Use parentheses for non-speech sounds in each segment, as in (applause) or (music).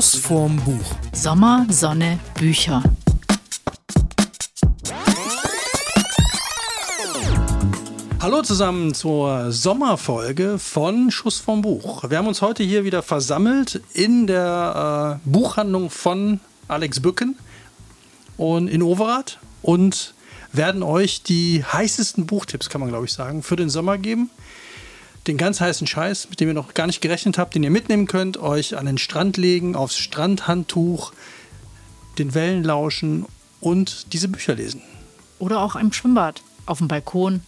Schuss vorm Buch. Sommer, Sonne, Bücher. Hallo zusammen zur Sommerfolge von Schuss vom Buch. Wir haben uns heute hier wieder versammelt in der äh, Buchhandlung von Alex Bücken und in Overath und werden euch die heißesten Buchtipps, kann man glaube ich sagen, für den Sommer geben. Den ganz heißen Scheiß, mit dem ihr noch gar nicht gerechnet habt, den ihr mitnehmen könnt, euch an den Strand legen, aufs Strandhandtuch, den Wellen lauschen und diese Bücher lesen. Oder auch im Schwimmbad, auf dem Balkon.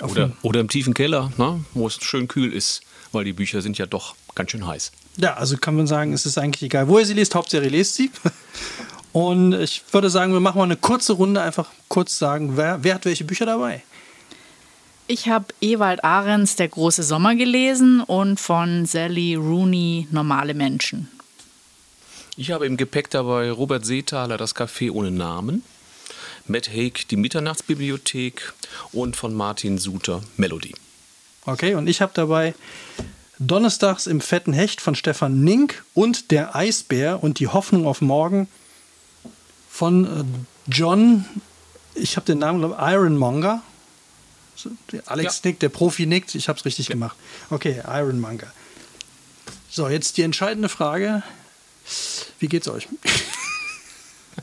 Auf Oder, oder im tiefen Keller, ne, wo es schön kühl ist, weil die Bücher sind ja doch ganz schön heiß. Ja, also kann man sagen, es ist eigentlich egal, wo ihr sie lest, Hauptsache ihr lest sie. (laughs) Und ich würde sagen, wir machen mal eine kurze Runde, einfach kurz sagen, wer, wer hat welche Bücher dabei? Ich habe Ewald Ahrens Der große Sommer gelesen und von Sally Rooney Normale Menschen. Ich habe im Gepäck dabei Robert Seethaler Das Café ohne Namen, Matt Haig Die Mitternachtsbibliothek und von Martin Suter Melody. Okay, und ich habe dabei Donnerstags im fetten Hecht von Stefan Nink und Der Eisbär und die Hoffnung auf morgen von äh, John, ich habe den Namen, glaube ich, Ironmonger. Alex Ja. nickt, der Profi nickt, ich habe es richtig gemacht. Okay, Ironmonger. So, jetzt die entscheidende Frage. Wie geht's euch? (laughs)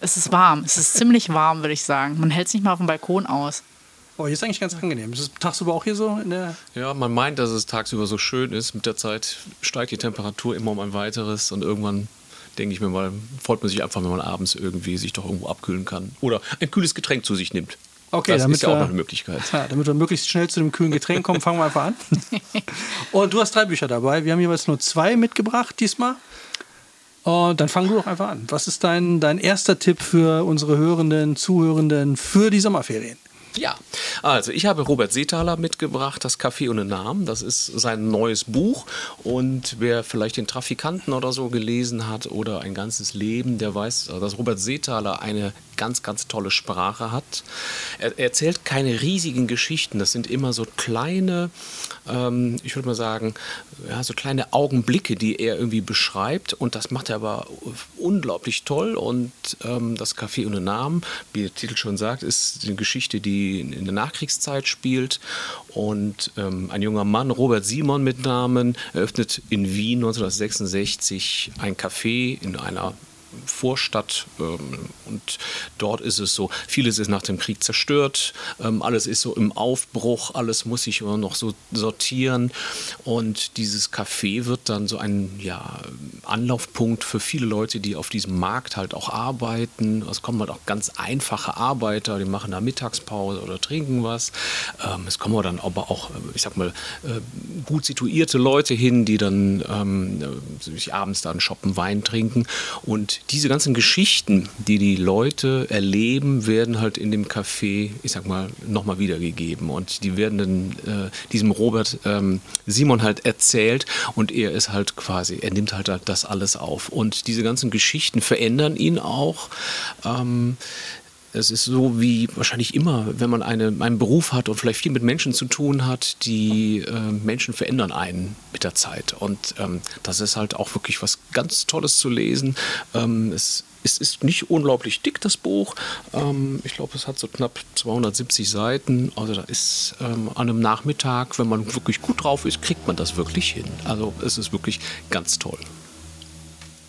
Es ist warm, es ist ziemlich warm, würde ich sagen. Man hält es nicht mal auf dem Balkon aus. Oh, hier ist eigentlich ganz angenehm. Ist es tagsüber auch hier so in der. Ja, man meint, dass es tagsüber so schön ist. Mit der Zeit steigt die Temperatur immer um ein weiteres und irgendwann denke ich mir mal, freut man sich einfach, wenn man abends irgendwie sich doch irgendwo abkühlen kann. Oder ein kühles Getränk zu sich nimmt. Okay, das damit ist ja auch noch eine Möglichkeit. Ja, damit wir möglichst schnell zu dem kühlen Getränk kommen, fangen wir einfach an. (laughs) Und du hast drei Bücher dabei. Wir haben jeweils nur zwei mitgebracht diesmal. Und dann fang du doch einfach an. Was ist dein, dein erster Tipp für unsere Hörenden, Zuhörenden für die Sommerferien? Ja, also ich habe Robert Seethaler mitgebracht, das Café ohne Namen. Das ist sein neues Buch. Und wer vielleicht den Trafikanten oder so gelesen hat oder ein ganzes Leben, der weiß, dass Robert Seethaler eine ganz, ganz tolle Sprache hat. Er, er erzählt keine riesigen Geschichten. Das sind immer so kleine, ähm, ich würde mal sagen, ja, so kleine Augenblicke, die er irgendwie beschreibt. Und das macht er aber unglaublich toll. Und ähm, das Café ohne Namen, wie der Titel schon sagt, ist eine Geschichte, die in der Nachkriegszeit spielt. Und ähm, ein junger Mann, Robert Simon mit Namen, eröffnet in Wien 1966 ein Café in einer Vorstadt ähm, und dort ist es so, vieles ist nach dem Krieg zerstört, ähm, alles ist so im Aufbruch, alles muss sich immer noch so sortieren und dieses Café wird dann so ein ja, Anlaufpunkt für viele Leute, die auf diesem Markt halt auch arbeiten. Es kommen halt auch ganz einfache Arbeiter, die machen da Mittagspause oder trinken was. Ähm, es kommen dann aber auch, äh, ich sag mal, äh, gut situierte Leute hin, die dann äh, sich abends dann shoppen, Wein trinken und diese ganzen Geschichten, die die Leute erleben, werden halt in dem Café, ich sag mal, nochmal wiedergegeben. Und die werden dann äh, diesem Robert ähm, Simon halt erzählt und er ist halt quasi, er nimmt halt das alles auf. Und diese ganzen Geschichten verändern ihn auch. Ähm, es ist so wie wahrscheinlich immer, wenn man eine, einen Beruf hat und vielleicht viel mit Menschen zu tun hat, die äh, Menschen verändern einen mit der Zeit. Und ähm, das ist halt auch wirklich was ganz Tolles zu lesen. Ähm, es, es ist nicht unglaublich dick, das Buch. Ähm, ich glaube, es hat so knapp 270 Seiten. Also da ist ähm, an einem Nachmittag, wenn man wirklich gut drauf ist, kriegt man das wirklich hin. Also es ist wirklich ganz toll.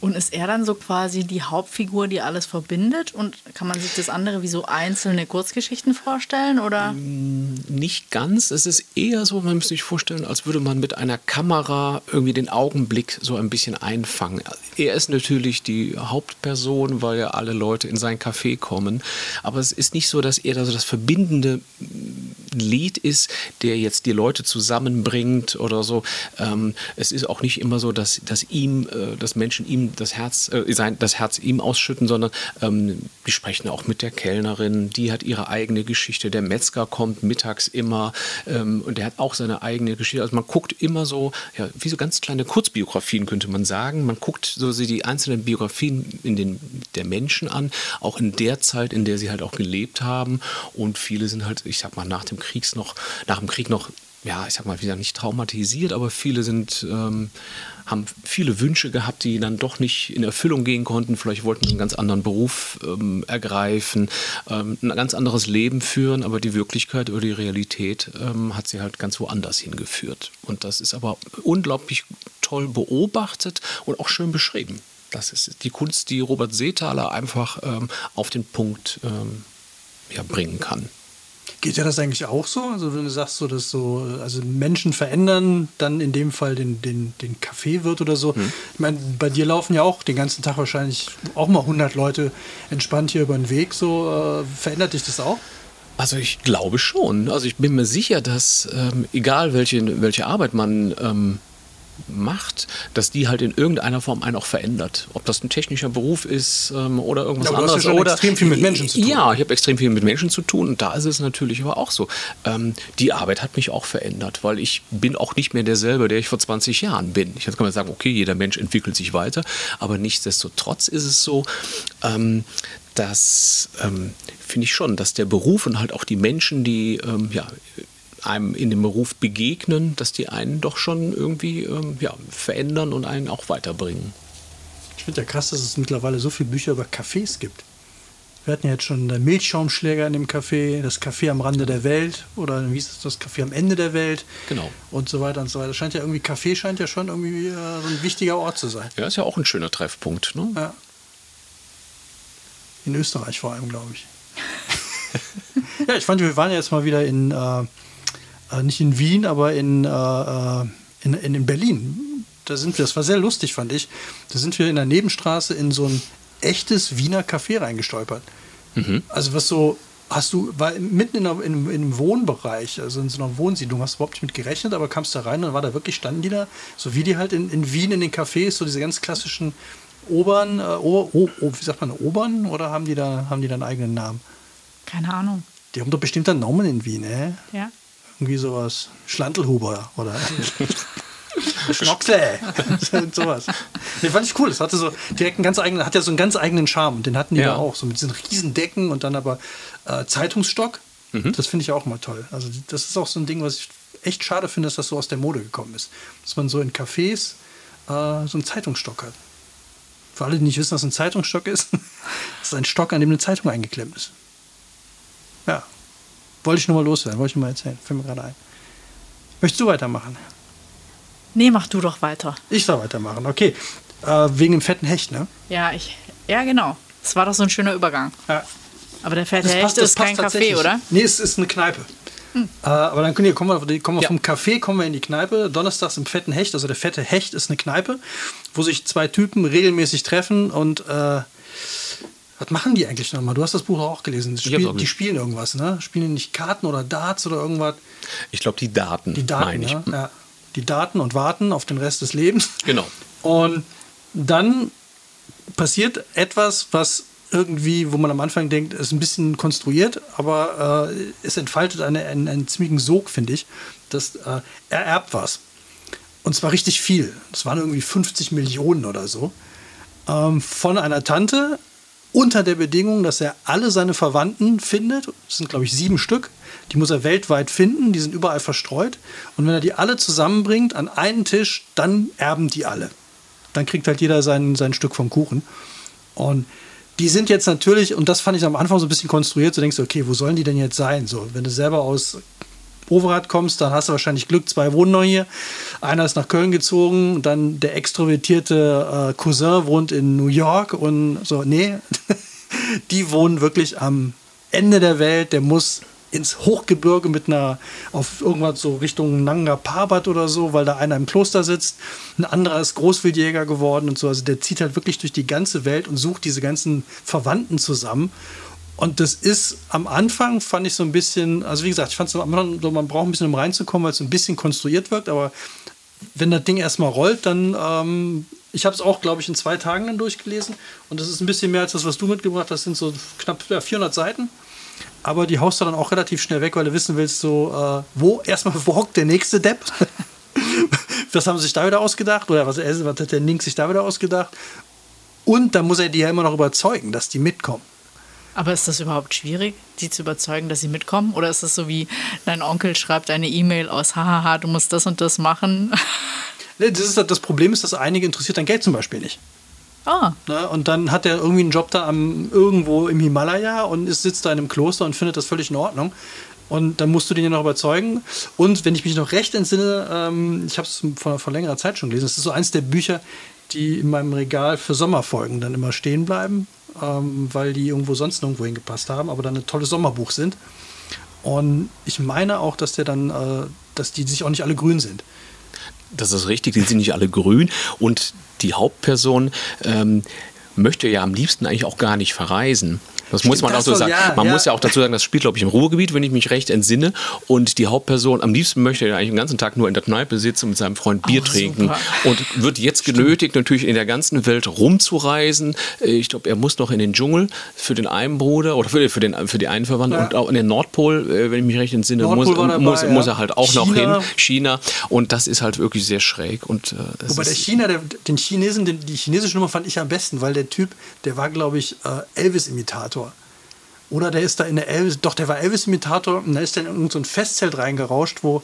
Und ist er dann so quasi die Hauptfigur, die alles verbindet? Und kann man sich das andere wie so einzelne Kurzgeschichten vorstellen? Oder? Nicht ganz. Es ist eher so, man müsste sich vorstellen, als würde man mit einer Kamera irgendwie den Augenblick so ein bisschen einfangen. Er ist natürlich die Hauptperson, weil ja alle Leute in sein Café kommen. Aber es ist nicht so, dass er da so das verbindende Lied ist, der jetzt die Leute zusammenbringt oder so. Ähm, es ist auch nicht immer so, dass, dass ihm, äh, dass Menschen ihm das Herz, äh, sein, das Herz ihm ausschütten, sondern ähm, die sprechen auch mit der Kellnerin, die hat ihre eigene Geschichte. Der Metzger kommt mittags immer ähm, und der hat auch seine eigene Geschichte. Also man guckt immer so, ja, wie so ganz kleine Kurzbiografien könnte man sagen. Man guckt so die einzelnen Biografien in den, der Menschen an, auch in der Zeit, in der sie halt auch gelebt haben. Und viele sind halt, ich sag mal, nach dem Kriegs noch, nach dem Krieg noch ja, ich sag mal wieder nicht traumatisiert, aber viele sind, ähm, haben viele Wünsche gehabt, die dann doch nicht in Erfüllung gehen konnten. Vielleicht wollten sie einen ganz anderen Beruf ähm, ergreifen, ähm, ein ganz anderes Leben führen, aber die Wirklichkeit oder die Realität ähm, hat sie halt ganz woanders hingeführt. Und das ist aber unglaublich toll beobachtet und auch schön beschrieben. Das ist die Kunst, die Robert Seethaler einfach ähm, auf den Punkt ähm, ja, bringen kann. Geht ja das eigentlich auch so? Also wenn du sagst, so, dass so, also Menschen verändern, dann in dem Fall den, den, den Kaffeewirt oder so. Hm. Ich meine, bei dir laufen ja auch den ganzen Tag wahrscheinlich auch mal 100 Leute entspannt hier über den Weg. So äh, verändert dich das auch? Also ich glaube schon. Also ich bin mir sicher, dass ähm, egal welche, welche Arbeit man ähm, macht, dass die halt in irgendeiner Form einen auch verändert. Ob das ein technischer Beruf ist ähm, oder irgendwas ja, anderes. Du hast ja oder extrem viel mit Menschen zu tun. Ja, ich habe extrem viel mit Menschen zu tun und da ist es natürlich aber auch so. Ähm, die Arbeit hat mich auch verändert, weil ich bin auch nicht mehr derselbe, der ich vor 20 Jahren bin. Ich kann mal sagen, okay, jeder Mensch entwickelt sich weiter, aber nichtsdestotrotz ist es so, ähm, dass ähm, finde ich schon, dass der Beruf und halt auch die Menschen, die ähm, ja einem in dem Beruf begegnen, dass die einen doch schon irgendwie ähm, ja, verändern und einen auch weiterbringen. Ich finde ja krass, dass es mittlerweile so viele Bücher über Cafés gibt. Wir hatten ja jetzt schon den Milchschaumschläger in dem Café, das Café am Rande der Welt oder wie ist das, das Café am Ende der Welt. Genau. Und so weiter und so weiter. Scheint ja irgendwie, Café scheint ja schon irgendwie äh, so ein wichtiger Ort zu sein. Ja, ist ja auch ein schöner Treffpunkt. Ne? Ja. In Österreich vor allem, glaube ich. (laughs) ja, ich fand, wir waren ja jetzt mal wieder in, äh, äh, nicht in Wien, aber in, äh, äh, in, in, Berlin. Da sind wir, das war sehr lustig, fand ich. Da sind wir in der Nebenstraße in so ein echtes Wiener Café reingestolpert. Mhm. Also was so, hast du, war mitten in, einer, in, in, einem Wohnbereich, also in so einer Wohnsiedlung, hast du überhaupt nicht mit gerechnet, aber kamst da rein und war da wirklich, standen die da, so wie die halt in, in Wien in den Cafés, so diese ganz klassischen Obern, äh, o, o, o, wie sagt man, Obern oder haben die da, haben die da einen eigenen Namen? Keine Ahnung. Die haben doch bestimmt einen Namen in Wien, äh? Ja. Irgendwie sowas. Schlantelhuber oder (laughs) Schnockle. (laughs) (laughs) sowas. Nee, fand ich cool. Das hatte so direkt einen ganz eigenen, hat ja so einen ganz eigenen Charme. Und den hatten die ja. da auch. So mit diesen riesen Decken und dann aber äh, Zeitungsstock. Mhm. Das finde ich auch mal toll. Also das ist auch so ein Ding, was ich echt schade finde, dass das so aus der Mode gekommen ist. Dass man so in Cafés äh, so einen Zeitungsstock hat. Für alle, die nicht wissen, was ein Zeitungsstock ist, das ist ein Stock, an dem eine Zeitung eingeklemmt ist. Ja, wollte ich nur mal loswerden, wollte ich nur mal erzählen. Fällt mir gerade ein. Möchtest du weitermachen? Nee, mach du doch weiter. Ich soll weitermachen, okay. Äh, wegen dem fetten Hecht, ne? Ja, ich, ja, genau. Das war doch so ein schöner Übergang. Ja. Aber der fette das Hecht passt, ist kein Café, oder? Nee, es ist eine Kneipe. Hm. Äh, aber dann können wir, kommen wir, kommen wir ja. vom Café kommen wir in die Kneipe. Donnerstags im fetten Hecht, also der fette Hecht ist eine Kneipe, wo sich zwei Typen regelmäßig treffen und äh, was machen die eigentlich nochmal? Du hast das Buch auch gelesen. Spiel, auch die spielen irgendwas, ne? Spielen die nicht Karten oder Darts oder irgendwas? Ich glaube, die Daten. Die Daten, ich. Ja? ja. Die Daten und warten auf den Rest des Lebens. Genau. Und dann passiert etwas, was irgendwie, wo man am Anfang denkt, ist ein bisschen konstruiert, aber äh, es entfaltet eine, einen, einen ziemlichen Sog, finde ich. dass äh, er erbt was. Und zwar richtig viel. Das waren irgendwie 50 Millionen oder so. Ähm, von einer Tante, unter der Bedingung, dass er alle seine Verwandten findet. Das sind, glaube ich, sieben Stück. Die muss er weltweit finden. Die sind überall verstreut. Und wenn er die alle zusammenbringt an einen Tisch, dann erben die alle. Dann kriegt halt jeder sein, sein Stück vom Kuchen. Und die sind jetzt natürlich, und das fand ich am Anfang so ein bisschen konstruiert, so denkst du, okay, wo sollen die denn jetzt sein? So, wenn du selber aus Overath kommst, dann hast du wahrscheinlich Glück, zwei wohnen noch hier. Einer ist nach Köln gezogen, dann der extrovertierte äh, Cousin wohnt in New York und so, nee, (laughs) die wohnen wirklich am Ende der Welt, der muss ins Hochgebirge mit einer, auf irgendwas so Richtung Nanga Parbat oder so, weil da einer im Kloster sitzt. Ein anderer ist Großwildjäger geworden und so. Also der zieht halt wirklich durch die ganze Welt und sucht diese ganzen Verwandten zusammen. Und das ist am Anfang, fand ich so ein bisschen, also wie gesagt, ich fand es am Anfang so, man braucht ein bisschen, um reinzukommen, weil es ein bisschen konstruiert wirkt, aber wenn das Ding erstmal rollt, dann, ähm, ich habe es auch, glaube ich, in zwei Tagen dann durchgelesen und das ist ein bisschen mehr als das, was du mitgebracht hast, das sind so knapp ja, 400 Seiten. Aber die haust du dann auch relativ schnell weg, weil du wissen willst, so, äh, wo erstmal, wo hockt der nächste Depp? (laughs) was haben sie sich da wieder ausgedacht? Oder was, was hat der Link sich da wieder ausgedacht? Und dann muss er die ja immer noch überzeugen, dass die mitkommen. Aber ist das überhaupt schwierig, die zu überzeugen, dass sie mitkommen? Oder ist das so wie dein Onkel schreibt eine E-Mail aus, hahaha, du musst das und das machen? (laughs) Das, ist, das Problem ist, dass einige interessiert dein Geld zum Beispiel nicht. Ah, Ne? Und dann hat er irgendwie einen Job da am, irgendwo im Himalaya und ist, sitzt da in einem Kloster und findet das völlig in Ordnung. Und dann musst du den ja noch überzeugen. Und wenn ich mich noch recht entsinne, ähm, ich habe es vor, vor längerer Zeit schon gelesen, es ist so eins der Bücher, die in meinem Regal für Sommerfolgen dann immer stehen bleiben, ähm, weil die irgendwo sonst nirgendwo hingepasst haben, aber dann ein tolles Sommerbuch sind. Und ich meine auch, dass der dann, äh, dass die sich auch nicht alle grün sind. Das ist richtig, die sind nicht alle grün und die Hauptperson ähm, möchte ja am liebsten eigentlich auch gar nicht verreisen. Das muss man auch so sagen. ja, man ja. muss ja auch dazu sagen, das spielt, glaube ich, im Ruhrgebiet, wenn ich mich recht entsinne. Und die Hauptperson am liebsten möchte ja eigentlich den ganzen Tag nur in der Kneipe sitzen und mit seinem Freund Bier Oh, trinken. super. Und wird jetzt genötigt, natürlich in der ganzen Welt rumzureisen. Äh, Ich glaube, er muss noch in den Dschungel für den einen Bruder oder für, für, den, für die einen Verwandten Ja. und auch in den Nordpol, äh, wenn ich mich recht entsinne, Nordpol muss, dabei, muss, muss er halt auch noch China. hin. China. Und das ist halt wirklich sehr schräg. Und, äh, Wobei der China, der, den Chinesen, den, die chinesische Nummer fand ich am besten, weil der Typ, der war, glaube ich, äh, Elvis-Imitator. Oder der ist da in der Elvis, doch, der war Elvis-Imitator und da ist dann in irgendein so ein Festzelt reingerauscht, wo,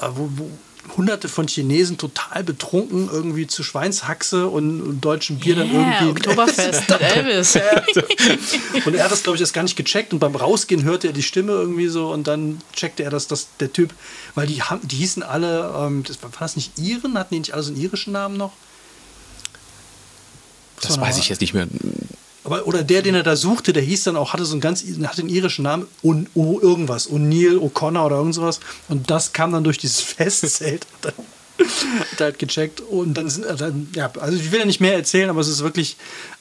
äh, wo, wo hunderte von Chinesen total betrunken irgendwie zu Schweinshaxe und, und deutschem Bier dann yeah, irgendwie. (laughs) Oktoberfest mit Elvis. (laughs) Und er hat das, glaube ich, erst gar nicht gecheckt. Und beim Rausgehen hörte er die Stimme irgendwie so und dann checkte er, dass das der Typ, weil die, haben, die hießen alle, ähm, das, war das nicht Iren? Hatten die nicht alle so einen irischen Namen noch? das war weiß ich jetzt nicht mehr. Aber, oder der, den er da suchte, der hieß dann auch, hatte so einen ganz, hatte einen irischen Namen, Un, o, irgendwas, O'Neill, O'Connor oder irgend sowas. Und das kam dann durch dieses (laughs) Festzelt. Er- hat er halt gecheckt und dann sind, dann, ja, also ich will ja nicht mehr erzählen, aber es ist wirklich,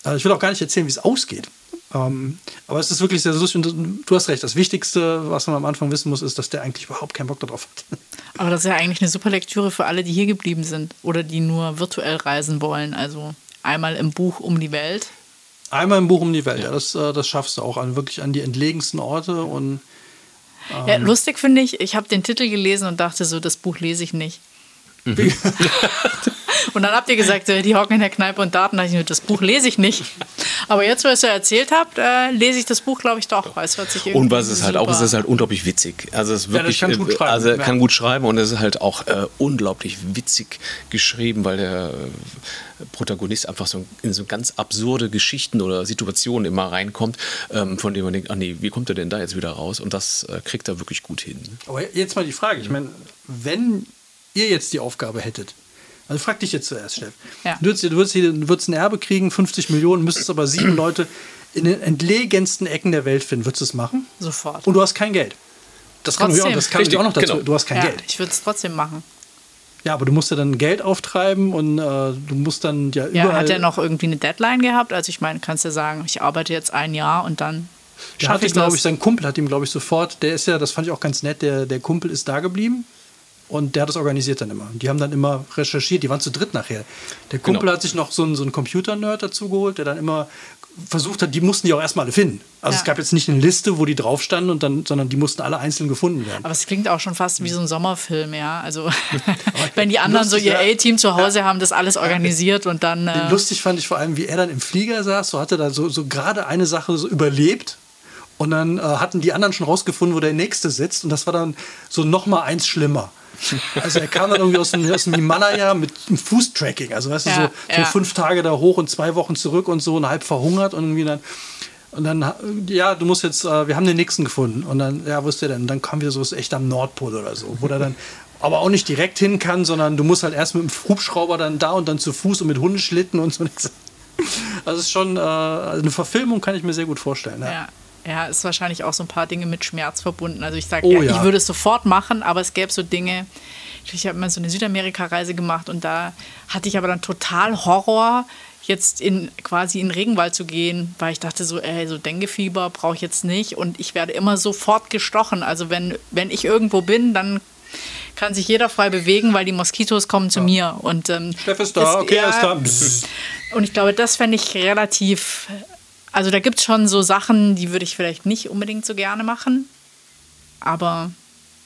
äh, ich will auch gar nicht erzählen, wie es ausgeht. Ähm, aber es ist wirklich sehr lustig und du hast recht, das Wichtigste, was man am Anfang wissen muss, ist, dass der eigentlich überhaupt keinen Bock darauf hat. (laughs) Aber das ist ja eigentlich eine super Lektüre für alle, die hier geblieben sind oder die nur virtuell reisen wollen. Also einmal im Buch um die Welt. Einmal im Buch um die Welt, ja, das, äh, das schaffst du auch an wirklich an die entlegensten Orte und Ja, Ähm. lustig finde ich, ich habe den Titel gelesen und dachte so, das Buch lese ich nicht. (laughs) und dann habt ihr gesagt, äh, die hocken in der Kneipe und Daten. Da dachte ich mir, das Buch lese ich nicht. Aber jetzt, wo ihr es ja erzählt habt, äh, lese ich das Buch, glaube ich, doch. Es hört sich Und was es halt auch ist, es ist halt unglaublich witzig. Also es ist Ja, das wirklich, kann gut äh, schreiben, also er ja. kann gut schreiben und es ist halt auch äh, unglaublich witzig geschrieben, weil der Protagonist einfach so in so ganz absurde Geschichten oder Situationen immer reinkommt, ähm, von denen man denkt, ah nee, wie kommt er denn da jetzt wieder raus? Und das äh, kriegt er wirklich gut hin. Aber jetzt mal die Frage, ich meine, wenn ihr jetzt die Aufgabe hättet, also frag dich jetzt zuerst, Steff. Ja. Du, würdest, du, würdest, hier- du würdest ein Erbe kriegen, 50 Millionen, müsstest aber sieben (clears throat) Leute in den entlegensten Ecken der Welt finden. Würdest du es machen? Sofort. Und du hast kein Geld. Das kann, ich auch, Trotzdem. das kann ich Richtig, auch noch dazu. genau. Du hast kein ja, Geld. ich würde es trotzdem machen. Ja, aber du musst ja dann Geld auftreiben und äh, du musst dann ja Ja, überall. hat er noch irgendwie eine Deadline gehabt? Also ich meine, kannst du sagen, ich arbeite jetzt ein Jahr und dann Der schaffe hatte, ich glaube ich, sein Kumpel hat ihm, glaube ich, sofort, der ist ja, das fand ich auch ganz nett, der, der Kumpel ist da geblieben und der hat das organisiert dann immer. Die haben dann immer recherchiert, die waren zu dritt nachher. Der Kumpel Genau. hat sich noch so einen, so einen Computer-Nerd dazu geholt, der dann immer versucht hat, die mussten die auch erstmal alle finden. Also Ja. es gab jetzt nicht eine Liste, wo die drauf standen, und dann, sondern die mussten alle einzeln gefunden werden. Aber es klingt auch schon fast wie so ein Sommerfilm, ja. Also (laughs) (laughs) wenn die anderen so lustig, ihr ja. A-Team zu Hause haben, das alles organisiert und dann. Äh, Lustig fand ich vor allem, wie er dann im Flieger saß, so hatte da so, so gerade eine Sache so überlebt. Und dann äh, hatten die anderen schon rausgefunden, wo der nächste sitzt. Und das war dann so noch mal eins schlimmer. Also er kam dann irgendwie aus dem, aus dem Himalaya mit einem Fußtracking. Also weißt du, Ja, so, so ja. fünf Tage da hoch und zwei Wochen zurück und so und halb verhungert und irgendwie dann. Und dann, ja, du musst jetzt, äh, wir haben den nächsten gefunden. Und dann, ja, wo ist der denn? Und dann kam wieder so, ist echt am Nordpol oder so, wo der dann (laughs) aber auch nicht direkt hin kann, sondern du musst halt erst mit dem Hubschrauber dann da und dann zu Fuß und mit Hundeschlitten und so. (laughs) Also es ist schon äh, eine Verfilmung, kann ich mir sehr gut vorstellen. Ja. ja. Ja, ist wahrscheinlich auch so ein paar Dinge mit Schmerz verbunden. Also ich sage, Oh ja, ja. ich würde es sofort machen, aber es gäbe so Dinge. Ich habe mal so eine Südamerika-Reise gemacht und da hatte ich aber dann total Horror, jetzt in quasi in den Regenwald zu gehen, weil ich dachte so, ey, so Denguefieber brauche ich jetzt nicht und ich werde immer sofort gestochen. Also wenn, wenn ich irgendwo bin, dann kann sich jeder frei bewegen, weil die Moskitos kommen zu mir. Und, ähm, Steff ist da, das- okay, er ist ja, da. Und ich glaube, das fände ich relativ. Also da gibt es schon so Sachen, die würde ich vielleicht nicht unbedingt so gerne machen. Aber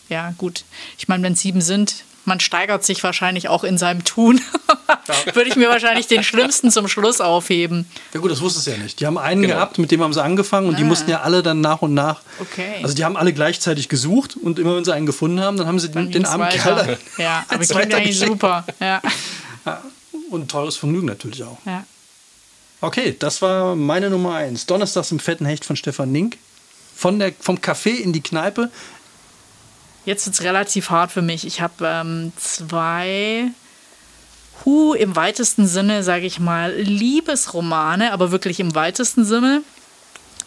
ja, gut. Ich meine, wenn es sieben sind, man steigert sich wahrscheinlich auch in seinem Tun. (laughs) würde ich mir wahrscheinlich den schlimmsten zum Schluss aufheben. Ja gut, das wusstest du ja nicht. Die haben einen genau. gehabt, mit dem haben sie angefangen und ah. die mussten ja alle dann nach und nach. Okay. Also die haben alle gleichzeitig gesucht und immer wenn sie einen gefunden haben, dann haben sie dann den, den armen Kerl Ja, aber (laughs) klingt eigentlich super. Ja. ja. Und teures Vergnügen natürlich auch. Ja. Okay, das war meine Nummer eins. Donnerstags im fetten Hecht von Stefan Nink. Von der, vom Café in die Kneipe. Jetzt ist es relativ hart für mich. Ich habe ähm, zwei Hu im weitesten Sinne, sage ich mal, Liebesromane, aber wirklich im weitesten Sinne.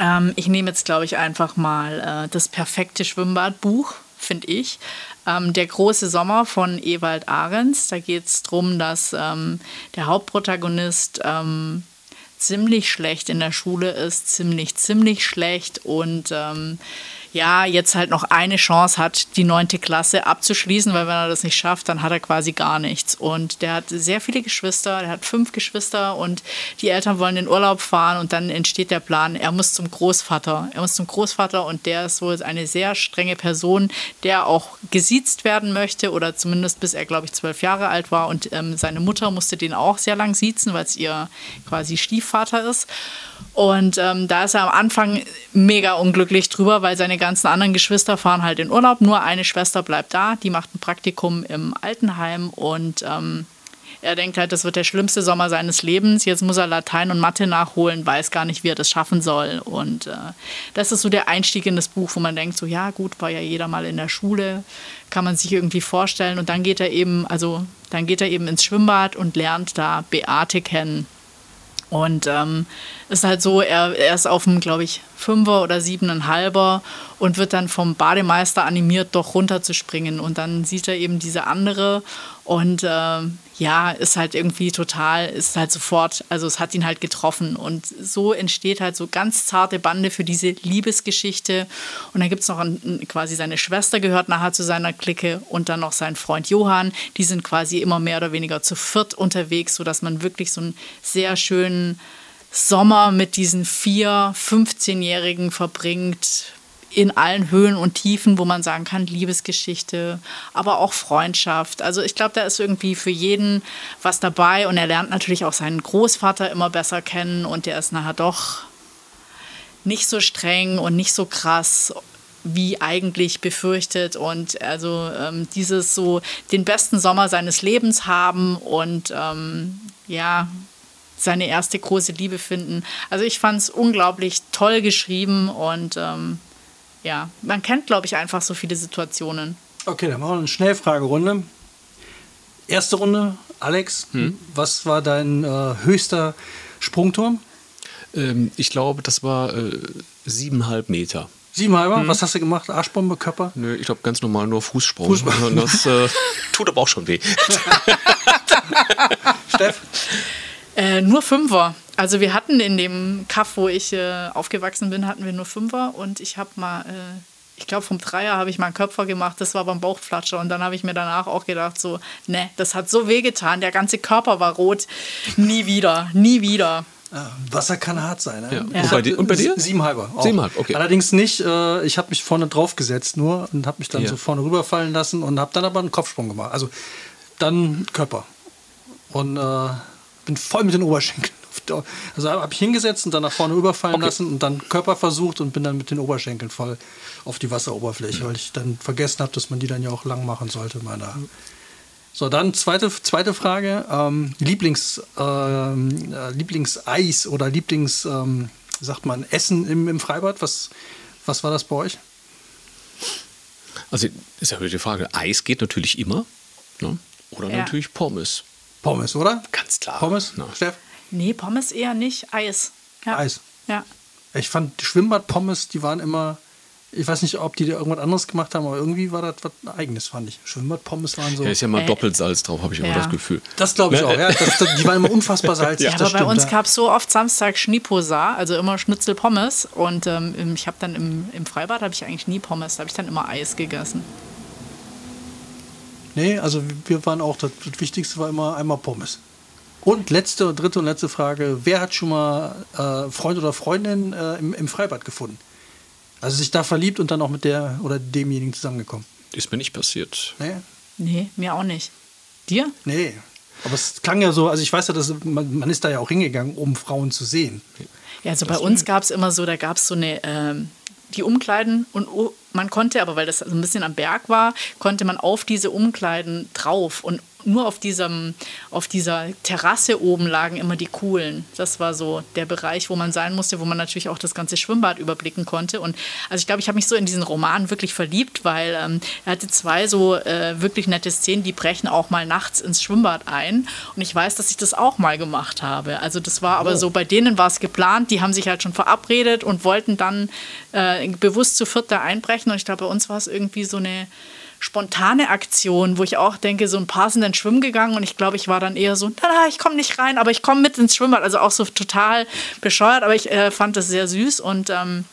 Ähm, ich nehme jetzt, glaube ich, einfach mal äh, das perfekte Schwimmbadbuch, finde ich. Ähm, der große Sommer von Ewald Ahrens. Da geht es darum, dass ähm, der Hauptprotagonist ähm, ziemlich schlecht in der Schule ist, ziemlich, ziemlich schlecht und ähm, ja, jetzt halt noch eine Chance hat, die neunte Klasse abzuschließen, weil wenn er das nicht schafft, dann hat er quasi gar nichts. Und der hat sehr viele Geschwister, der hat fünf Geschwister und die Eltern wollen in Urlaub fahren und dann entsteht der Plan, er muss zum Großvater. Er muss zum Großvater und der ist wohl eine sehr strenge Person, der auch gesiezt werden möchte oder zumindest bis er, glaube ich, zwölf Jahre alt war und ähm, seine Mutter musste den auch sehr lang siezen, weil es ihr quasi Stiefvater ist. Und ähm, da ist er am Anfang mega unglücklich drüber, weil seine ganzen anderen Geschwister fahren halt in Urlaub. Nur eine Schwester bleibt da, die macht ein Praktikum im Altenheim und ähm, er denkt halt, das wird der schlimmste Sommer seines Lebens. Jetzt muss er Latein und Mathe nachholen, weiß gar nicht, wie er das schaffen soll. Und äh, das ist so der Einstieg in das Buch, wo man denkt, so ja gut, war ja jeder mal in der Schule, kann man sich irgendwie vorstellen. Und dann geht er eben, also dann geht er eben ins Schwimmbad und lernt da Beate kennen. Und ähm, ist halt so, er, er ist auf dem, glaube ich, Fünfer oder Siebeneinhalber und wird dann vom Bademeister animiert, doch runterzuspringen. Und dann sieht er eben diese andere und äh, ja, ist halt irgendwie total, ist halt sofort, also es hat ihn halt getroffen. Und so entsteht halt so ganz zarte Bande für diese Liebesgeschichte. Und dann gibt es noch einen, quasi seine Schwester gehört nachher zu seiner Clique und dann noch sein Freund Johann. Die sind quasi immer mehr oder weniger zu viert unterwegs, sodass man wirklich so einen sehr schönen Sommer mit diesen vier 15-Jährigen verbringt, in allen Höhen und Tiefen, wo man sagen kann, Liebesgeschichte, aber auch Freundschaft. Also ich glaube, da ist irgendwie für jeden was dabei und er lernt natürlich auch seinen Großvater immer besser kennen und der ist nachher doch nicht so streng und nicht so krass wie eigentlich befürchtet und also ähm, dieses so den besten Sommer seines Lebens haben und ähm, ja seine erste große Liebe finden. Also ich fand es unglaublich toll geschrieben und ähm, ja, man kennt, glaube ich, einfach so viele Situationen. Okay, dann machen wir eine Schnellfragerunde. Erste Runde, Alex, hm? was war dein äh, höchster Sprungturm? Ähm, ich glaube, das war äh, siebeneinhalb Meter. Siebenhalber? Hm. Was hast du gemacht? Arschbombe, Körper? Nö, ich glaube ganz normal nur Fußsprung. Fußsprung. Das äh, (laughs) tut aber auch schon weh. (laughs) Steff? Äh, nur Fünfer. Also wir hatten in dem Kaff, wo ich äh, aufgewachsen bin, hatten wir nur Fünfer und ich habe mal, äh, ich glaube vom Dreier habe ich mal einen Köpfer gemacht, das war beim Bauchflatscher und dann habe ich mir danach auch gedacht so, ne, das hat so wehgetan, der ganze Körper war rot, nie wieder, nie wieder. Ja, Wasser kann hart sein. Ne? Ja. Ja. Und, bei dir, und bei dir? Siebenhalber. Auch. Siebenhalb, okay. Allerdings nicht, äh, ich habe mich vorne drauf gesetzt nur und habe mich dann so vorne rüberfallen lassen und habe dann aber einen Kopfsprung gemacht. Also dann Körper. Und äh, bin voll mit den Oberschenkeln. Also habe ich hingesetzt und dann nach vorne überfallen okay. lassen und dann Körper versucht und bin dann mit den Oberschenkeln voll auf die Wasseroberfläche, mhm. weil ich dann vergessen habe, dass man die dann ja auch lang machen sollte. Meiner. So, dann zweite, zweite Frage. Ähm, Lieblings, ähm, äh, Lieblingseis oder Lieblings, ähm, sagt man, Essen im, im Freibad? Was, was war das bei euch? Also ist ja die Frage, Eis geht natürlich immer. Ne? Oder ja. natürlich Pommes. Pommes, oder? Ganz klar. Pommes, no. Steff? Nee, Pommes eher nicht. Eis. Ja. Eis. Ja. Ich fand die Schwimmbad-Pommes, die waren immer. Ich weiß nicht, ob die da irgendwas anderes gemacht haben, aber irgendwie war das was Eigenes, fand ich. Schwimmbad-Pommes waren so. Ja, ist ja mal äh, Doppelsalz drauf, habe ich immer das Gefühl. Das glaube ich ne? auch, ja. Das, das, die waren immer unfassbar salzig. ja, aber bei uns gab es so oft Samstag Schniposa, also immer Schnitzel-Pommes. Und ähm, ich habe dann im, im Freibad habe ich eigentlich nie Pommes, da habe ich dann immer Eis gegessen. Nee, also wir waren auch, das, das Wichtigste war immer einmal Pommes. Und letzte, dritte und letzte Frage: Wer hat schon mal äh, Freund oder Freundin äh, im, im, Freibad gefunden? Also sich da verliebt und dann auch mit der oder demjenigen zusammengekommen? Ist mir nicht passiert. Nee? Nee, mir auch nicht. Dir? Nee. Aber es klang ja so, also ich weiß ja, dass man, man ist da ja auch hingegangen, um Frauen zu sehen. Ja, also bei uns gab es immer so, da gab es so eine, ähm, die Umkleiden und man konnte, aber weil das so ein bisschen am Berg war, konnte man auf diese Umkleiden drauf und nur auf, diesem, auf dieser Terrasse oben lagen immer die coolen. Das war so der Bereich, wo man sein musste, wo man natürlich auch das ganze Schwimmbad überblicken konnte. Und also ich glaube, ich habe mich so in diesen Roman wirklich verliebt, weil ähm, er hatte zwei so äh, wirklich nette Szenen, die brechen auch mal nachts ins Schwimmbad ein. Und ich weiß, dass ich das auch mal gemacht habe. Also das war aber oh. so, bei denen war es geplant, die haben sich halt schon verabredet und wollten dann äh, bewusst zu viert da einbrechen. Und ich glaube, bei uns war es irgendwie so eine spontane Aktion, wo ich auch denke, so ein paar sind dann schwimmen gegangen und ich glaube, ich war dann eher so, na, na ich komme nicht rein, aber ich komme mit ins Schwimmbad. Also auch so total bescheuert, aber ich äh, fand das sehr süß und ähm,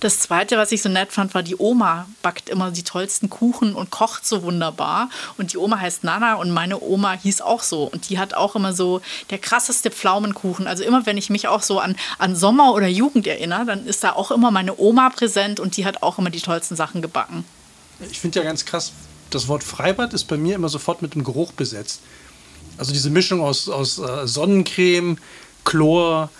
das Zweite, was ich so nett fand, war, die Oma backt immer die tollsten Kuchen und kocht so wunderbar. Und die Oma heißt Nana und meine Oma hieß auch so. Und die hat auch immer so der krasseste Pflaumenkuchen. Also immer, wenn ich mich auch so an, an Sommer oder Jugend erinnere, dann ist da auch immer meine Oma präsent und die hat auch immer die tollsten Sachen gebacken. Ich finde ja ganz krass, das Wort Freibad ist bei mir immer sofort mit dem Geruch besetzt. Also diese Mischung aus, aus äh, Sonnencreme, Chlor,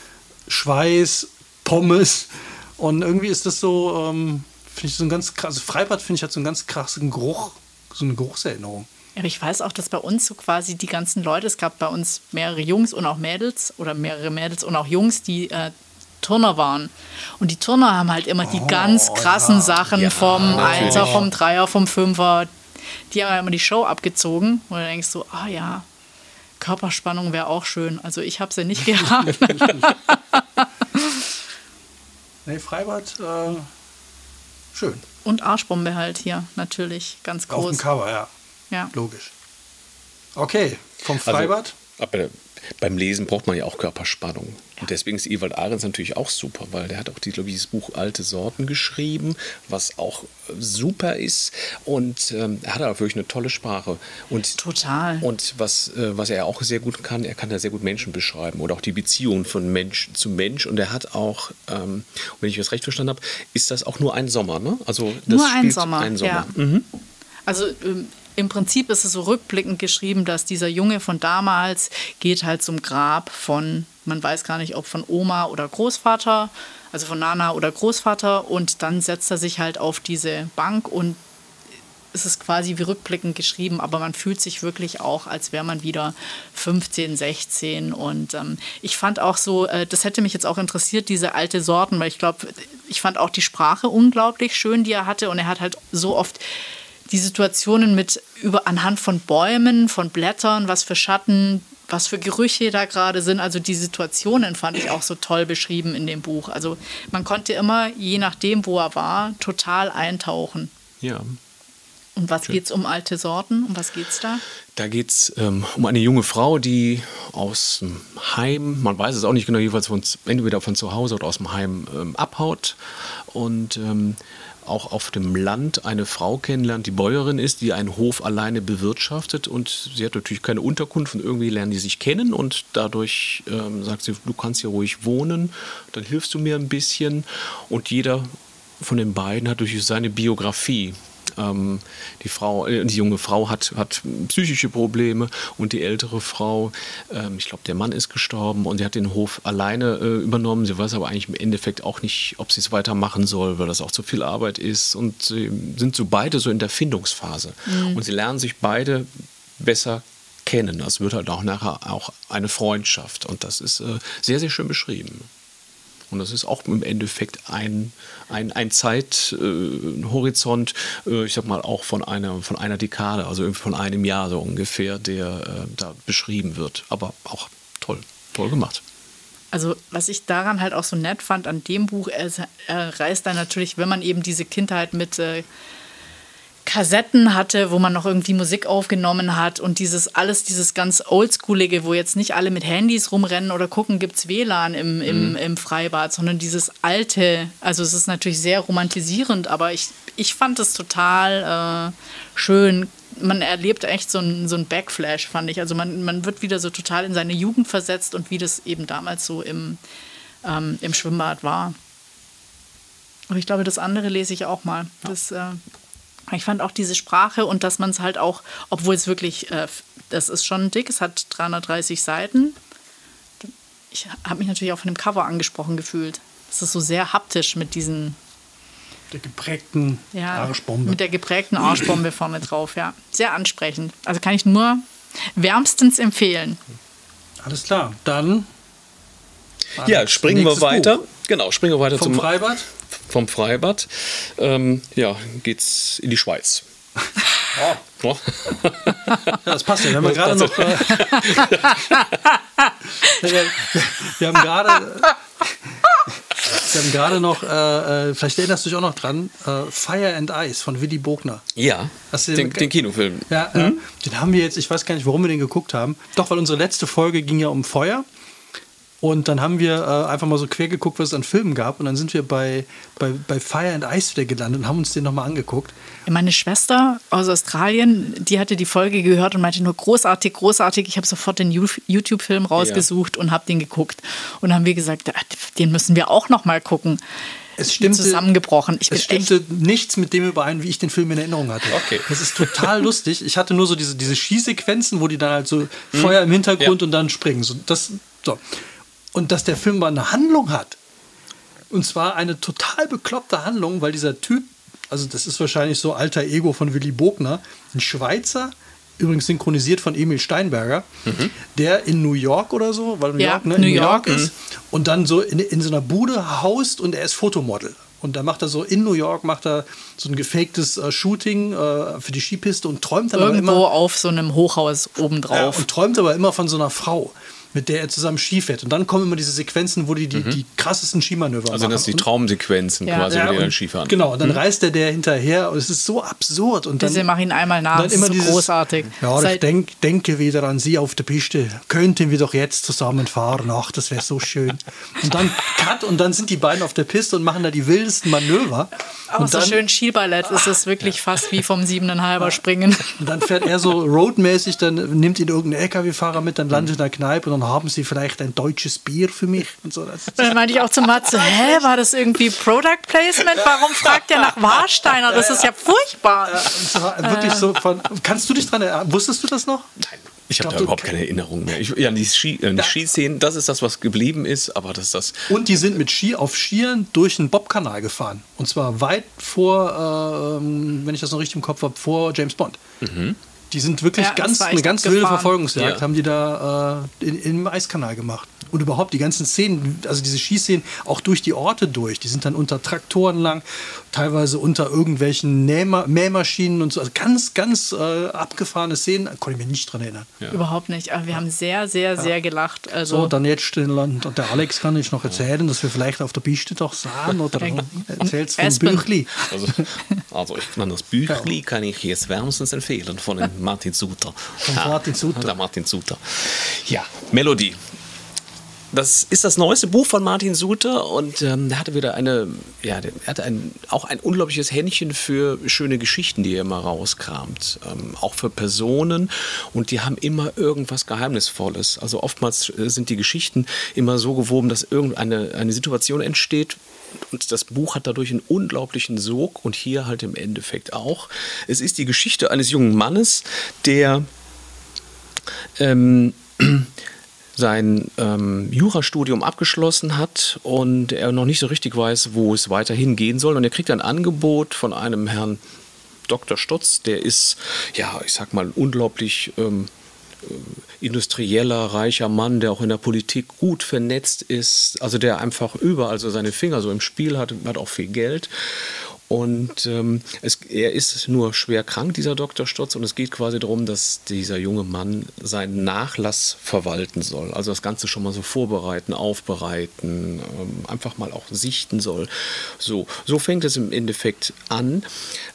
Schweiß, Pommes. Und irgendwie ist das so, ähm, finde ich so ein ganz krass. Also Freibad finde ich hat so einen ganz krassen Geruch, so eine Geruchserinnerung. Ja, ich weiß auch, dass bei uns so quasi die ganzen Leute, es gab bei uns mehrere Jungs und auch Mädels oder mehrere Mädels und auch Jungs, die äh, Turner waren. Und die Turner haben halt immer die oh, ganz krassen ja. Sachen ja, vom natürlich. Einser, vom Dreier, vom Fünfer. Die haben halt immer die Show abgezogen. Und du denkst so, ah ja, Körperspannung wäre auch schön. Also ich habe sie nicht (laughs) gehabt. nee, Freibad, äh, schön. Und Arschbombe halt hier, natürlich, ganz groß. Auf dem Cover, ja. Ja. Logisch. Okay, vom also, Freibad. Also, beim Lesen braucht man ja auch Körperspannung. Und deswegen ist Ewald Ahrens natürlich auch super, weil der hat auch, glaube ich, das Buch Alte Sorten geschrieben, was auch super ist. Und ähm, er hat auch wirklich eine tolle Sprache. Und, Total. Und was, äh, was er auch sehr gut kann, er kann ja sehr gut Menschen beschreiben oder auch die Beziehung von Mensch zu Mensch. Und er hat auch, ähm, wenn ich das recht verstanden habe, ist das auch nur ein Sommer, ne? Also das nur ein Sommer. Ein Sommer. Ja. Mhm. Also ähm, im Prinzip ist es so rückblickend geschrieben, dass dieser Junge von damals geht halt zum Grab von, man weiß gar nicht, ob von Oma oder Großvater, also von Nana oder Großvater, und dann setzt er sich halt auf diese Bank und es ist quasi wie rückblickend geschrieben, aber man fühlt sich wirklich auch, als wäre man wieder 15, 16. Und ähm, ich fand auch so, äh, das hätte mich jetzt auch interessiert, diese alte Sorten, weil ich glaube, ich fand auch die Sprache unglaublich schön, die er hatte. Und er hat halt so oft die Situationen mit über anhand von Bäumen, von Blättern, was für Schatten, was für Gerüche da gerade sind. Also die Situationen fand ich auch so toll beschrieben in dem Buch. Also man konnte immer, je nachdem, wo er war, total eintauchen. Ja. Und was geht es um alte Sorten? Um was geht es da? Da geht es ähm, um eine junge Frau, die aus dem Heim, man weiß es auch nicht genau, jeweils von, entweder von zu Hause oder aus dem Heim ähm, abhaut und ähm, auch auf dem Land eine Frau kennenlernt, die Bäuerin ist, die einen Hof alleine bewirtschaftet. Und sie hat natürlich keine Unterkunft und irgendwie lernen die sich kennen. Und dadurch ähm, sagt sie, du kannst hier ruhig wohnen, dann hilfst du mir ein bisschen. Und jeder von den beiden hat durch seine Biografie ähm, die Frau, äh, die junge Frau hat, hat psychische Probleme und die ältere Frau, ähm, ich glaube, der Mann ist gestorben und sie hat den Hof alleine äh, übernommen. Sie weiß aber eigentlich im Endeffekt auch nicht, ob sie es weitermachen soll, weil das auch zu viel Arbeit ist. Und sie sind so beide so in der Findungsphase. Mhm. Und sie lernen sich beide besser kennen. Das wird halt auch nachher auch eine Freundschaft. Und das ist äh, sehr, sehr schön beschrieben. Und das ist auch im Endeffekt ein, ein, ein Zeithorizont, äh, äh, ich sag mal, auch von einer, von einer Dekade, also von einem Jahr so ungefähr, der äh, da beschrieben wird. Aber auch toll, toll gemacht. Also was ich daran halt auch so nett fand an dem Buch, er, er reißt dann natürlich, wenn man eben diese Kindheit mit äh, Kassetten hatte, wo man noch irgendwie Musik aufgenommen hat und dieses alles, dieses ganz Oldschoolige, wo jetzt nicht alle mit Handys rumrennen oder gucken, gibt es WLAN im, im, mhm. im Freibad, sondern dieses alte, also es ist natürlich sehr romantisierend, aber ich, ich fand es total äh, schön. Man erlebt echt so ein, so ein Backflash, fand ich. Also man, man wird wieder so total in seine Jugend versetzt und wie das eben damals so im, ähm, im Schwimmbad war. Aber ich glaube, das andere lese ich auch mal. Das äh, Ich fand auch diese Sprache und dass man es halt auch, obwohl es wirklich, äh, das ist schon dick, es hat 330 Seiten. Ich habe mich natürlich auch von dem Cover angesprochen gefühlt. Es ist so sehr haptisch mit diesen der geprägten ja, Arschbombe. Mit der geprägten Arschbombe vorne drauf, ja. Sehr ansprechend. Also kann ich nur wärmstens empfehlen. Alles klar, dann. Ja, springen wir weiter. Buch. Genau, springen wir weiter Vom zum Freibad. Vom Freibad. Ähm, ja, geht's in die Schweiz. (laughs) Oh. Oh. Das passt ja. Wir haben gerade noch. Äh, (laughs) wir, haben gerade. Wir haben gerade noch, äh, äh, vielleicht erinnerst du dich auch noch dran, äh, Fire and Ice von Willy Bogner. Ja, den, den, den, Kinofilm. Ja, mhm. den haben wir jetzt, ich weiß gar nicht, warum wir den geguckt haben. Doch, weil unsere letzte Folge ging ja um Feuer. Und dann haben wir äh, einfach mal so quer geguckt, was es an Filmen gab. Und dann sind wir bei, bei, bei Fire and Ice wieder gelandet und haben uns den nochmal angeguckt. Meine Schwester aus Australien, die hatte die Folge gehört und meinte nur großartig, großartig. Ich habe sofort den YouTube-Film rausgesucht ja. und habe den geguckt. Und dann haben wir gesagt, den müssen wir auch nochmal gucken. Es stimmte, zusammengebrochen. Ich es stimmte nichts mit dem überein, wie ich den Film in Erinnerung hatte. Okay. Das ist total (laughs) lustig. Ich hatte nur so diese, diese Skisequenzen, wo die dann halt so mhm. Feuer im Hintergrund ja. und dann springen. So, das, so und dass der Film mal eine Handlung hat. Und zwar eine total bekloppte Handlung, weil dieser Typ, also das ist wahrscheinlich so alter Ego von Willy Bogner, ein Schweizer, übrigens synchronisiert von Emil Steinberger, mhm. der in New York oder so, weil New ja, York, ne, New, New York, York ist, und dann so in, in so einer Bude haust und er ist Fotomodel. Und da macht er so in New York macht er so ein gefaktes äh, Shooting äh, für die Skipiste und träumt dann Irgendwo aber immer auf so einem Hochhaus obendrauf. Ja, und träumt aber immer von so einer Frau mit der er zusammen Ski fährt. Und dann kommen immer diese Sequenzen, wo die die, mhm. die krassesten Skimanöver also machen. Also das sind die Traumsequenzen ja. quasi, ja, wo die dann Skifahren. Genau, und dann mhm. reist er der hinterher und es ist so absurd. Und dann, Diese machen ihn einmal nach, dann immer so dieses, großartig. Ja, Seit ich denk, denke wieder an Sie auf der Piste. Könnten wir doch jetzt zusammen fahren. Ach, das wäre so schön. Und dann Cut und dann sind die beiden auf der Piste und machen da die wildesten Manöver. Auch und so dann, schön Skiballett ist es wirklich fast wie vom siebeneinhalber springen. Und dann fährt er so roadmäßig, dann nimmt ihn irgendein LKW-Fahrer mit, dann landet er in der Kneipe und dann haben sie vielleicht ein deutsches Bier für mich. Und so. Das dann meinte ich auch zu Matze, (laughs) hä, war das irgendwie Product Placement? Warum fragt er nach Warsteiner? Das ist ja furchtbar. Ja, so, wirklich so von, kannst du dich dran erinnern? Wusstest du das noch? Nein. Ich habe da überhaupt keine Erinnerung mehr. Ich, ja, die, Ski, äh, die ja. Skiszenen, das ist das, was geblieben ist, aber das ist das. Und die sind mit Ski auf Skiern durch den Bobkanal gefahren. Und zwar weit vor, äh, wenn ich das noch richtig im Kopf habe, vor James Bond. Mhm. Die sind wirklich ja, ganz, eine ganz wilde Verfolgungsjagd, ja. haben die da äh, in, im Eiskanal gemacht. Und überhaupt die ganzen Szenen, also diese Schießszenen, auch durch die Orte durch. Die sind dann unter Traktoren lang, teilweise unter irgendwelchen Nähma Mähmaschinen und so. Also ganz, ganz äh, abgefahrene Szenen. Konnte ich mich nicht dran erinnern. Ja. Überhaupt nicht. Aber wir haben sehr, sehr, sehr gelacht. Also so, dann jetzt und der Alex kann ich noch erzählen, dass wir vielleicht auf der Piste doch sahen oder erzählst vom Büchli. Also, also ich kann das Büchli kann ich jetzt wärmstens empfehlen von Martin Suter. Von Martin Suter. Der Martin Suter. Ja, Melodie. Das ist das neueste Buch von Martin Suter und ähm, er hatte wieder eine, ja, er hatte ein, auch ein unglaubliches Händchen für schöne Geschichten, die er immer rauskramt. Ähm, auch für Personen und die haben immer irgendwas Geheimnisvolles. Also oftmals äh, sind die Geschichten immer so gewoben, dass irgendeine eine Situation entsteht, und das Buch hat dadurch einen unglaublichen Sog und hier halt im Endeffekt auch. Es ist die Geschichte eines jungen Mannes, der ähm, (clears throat) sein ähm, Jurastudium abgeschlossen hat und er noch nicht so richtig weiß, wo es weiterhin gehen soll. Und er kriegt ein Angebot von einem Herrn Dr. Stotz, der ist, ja, ich sag mal, unglaublich ähm, äh, industrieller, reicher Mann, der auch in der Politik gut vernetzt ist, also der einfach überall so seine Finger so im Spiel hat, hat auch viel Geld. Und ähm, es, er ist nur schwer krank, dieser Dr. Stotz, und es geht quasi darum, dass dieser junge Mann seinen Nachlass verwalten soll. Also das Ganze schon mal so vorbereiten, aufbereiten, ähm, einfach mal auch sichten soll. So, so fängt es im Endeffekt an.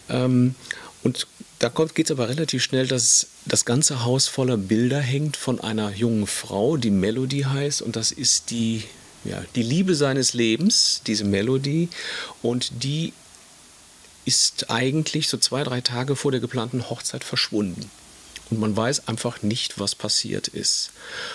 Ähm, und da geht es aber relativ schnell, dass das ganze Haus voller Bilder hängt von einer jungen Frau, die Melody heißt, und das ist die ja, die Liebe seines Lebens, diese Melodie, und die ist eigentlich so zwei, drei Tage vor der geplanten Hochzeit verschwunden. Und man weiß einfach nicht, was passiert ist.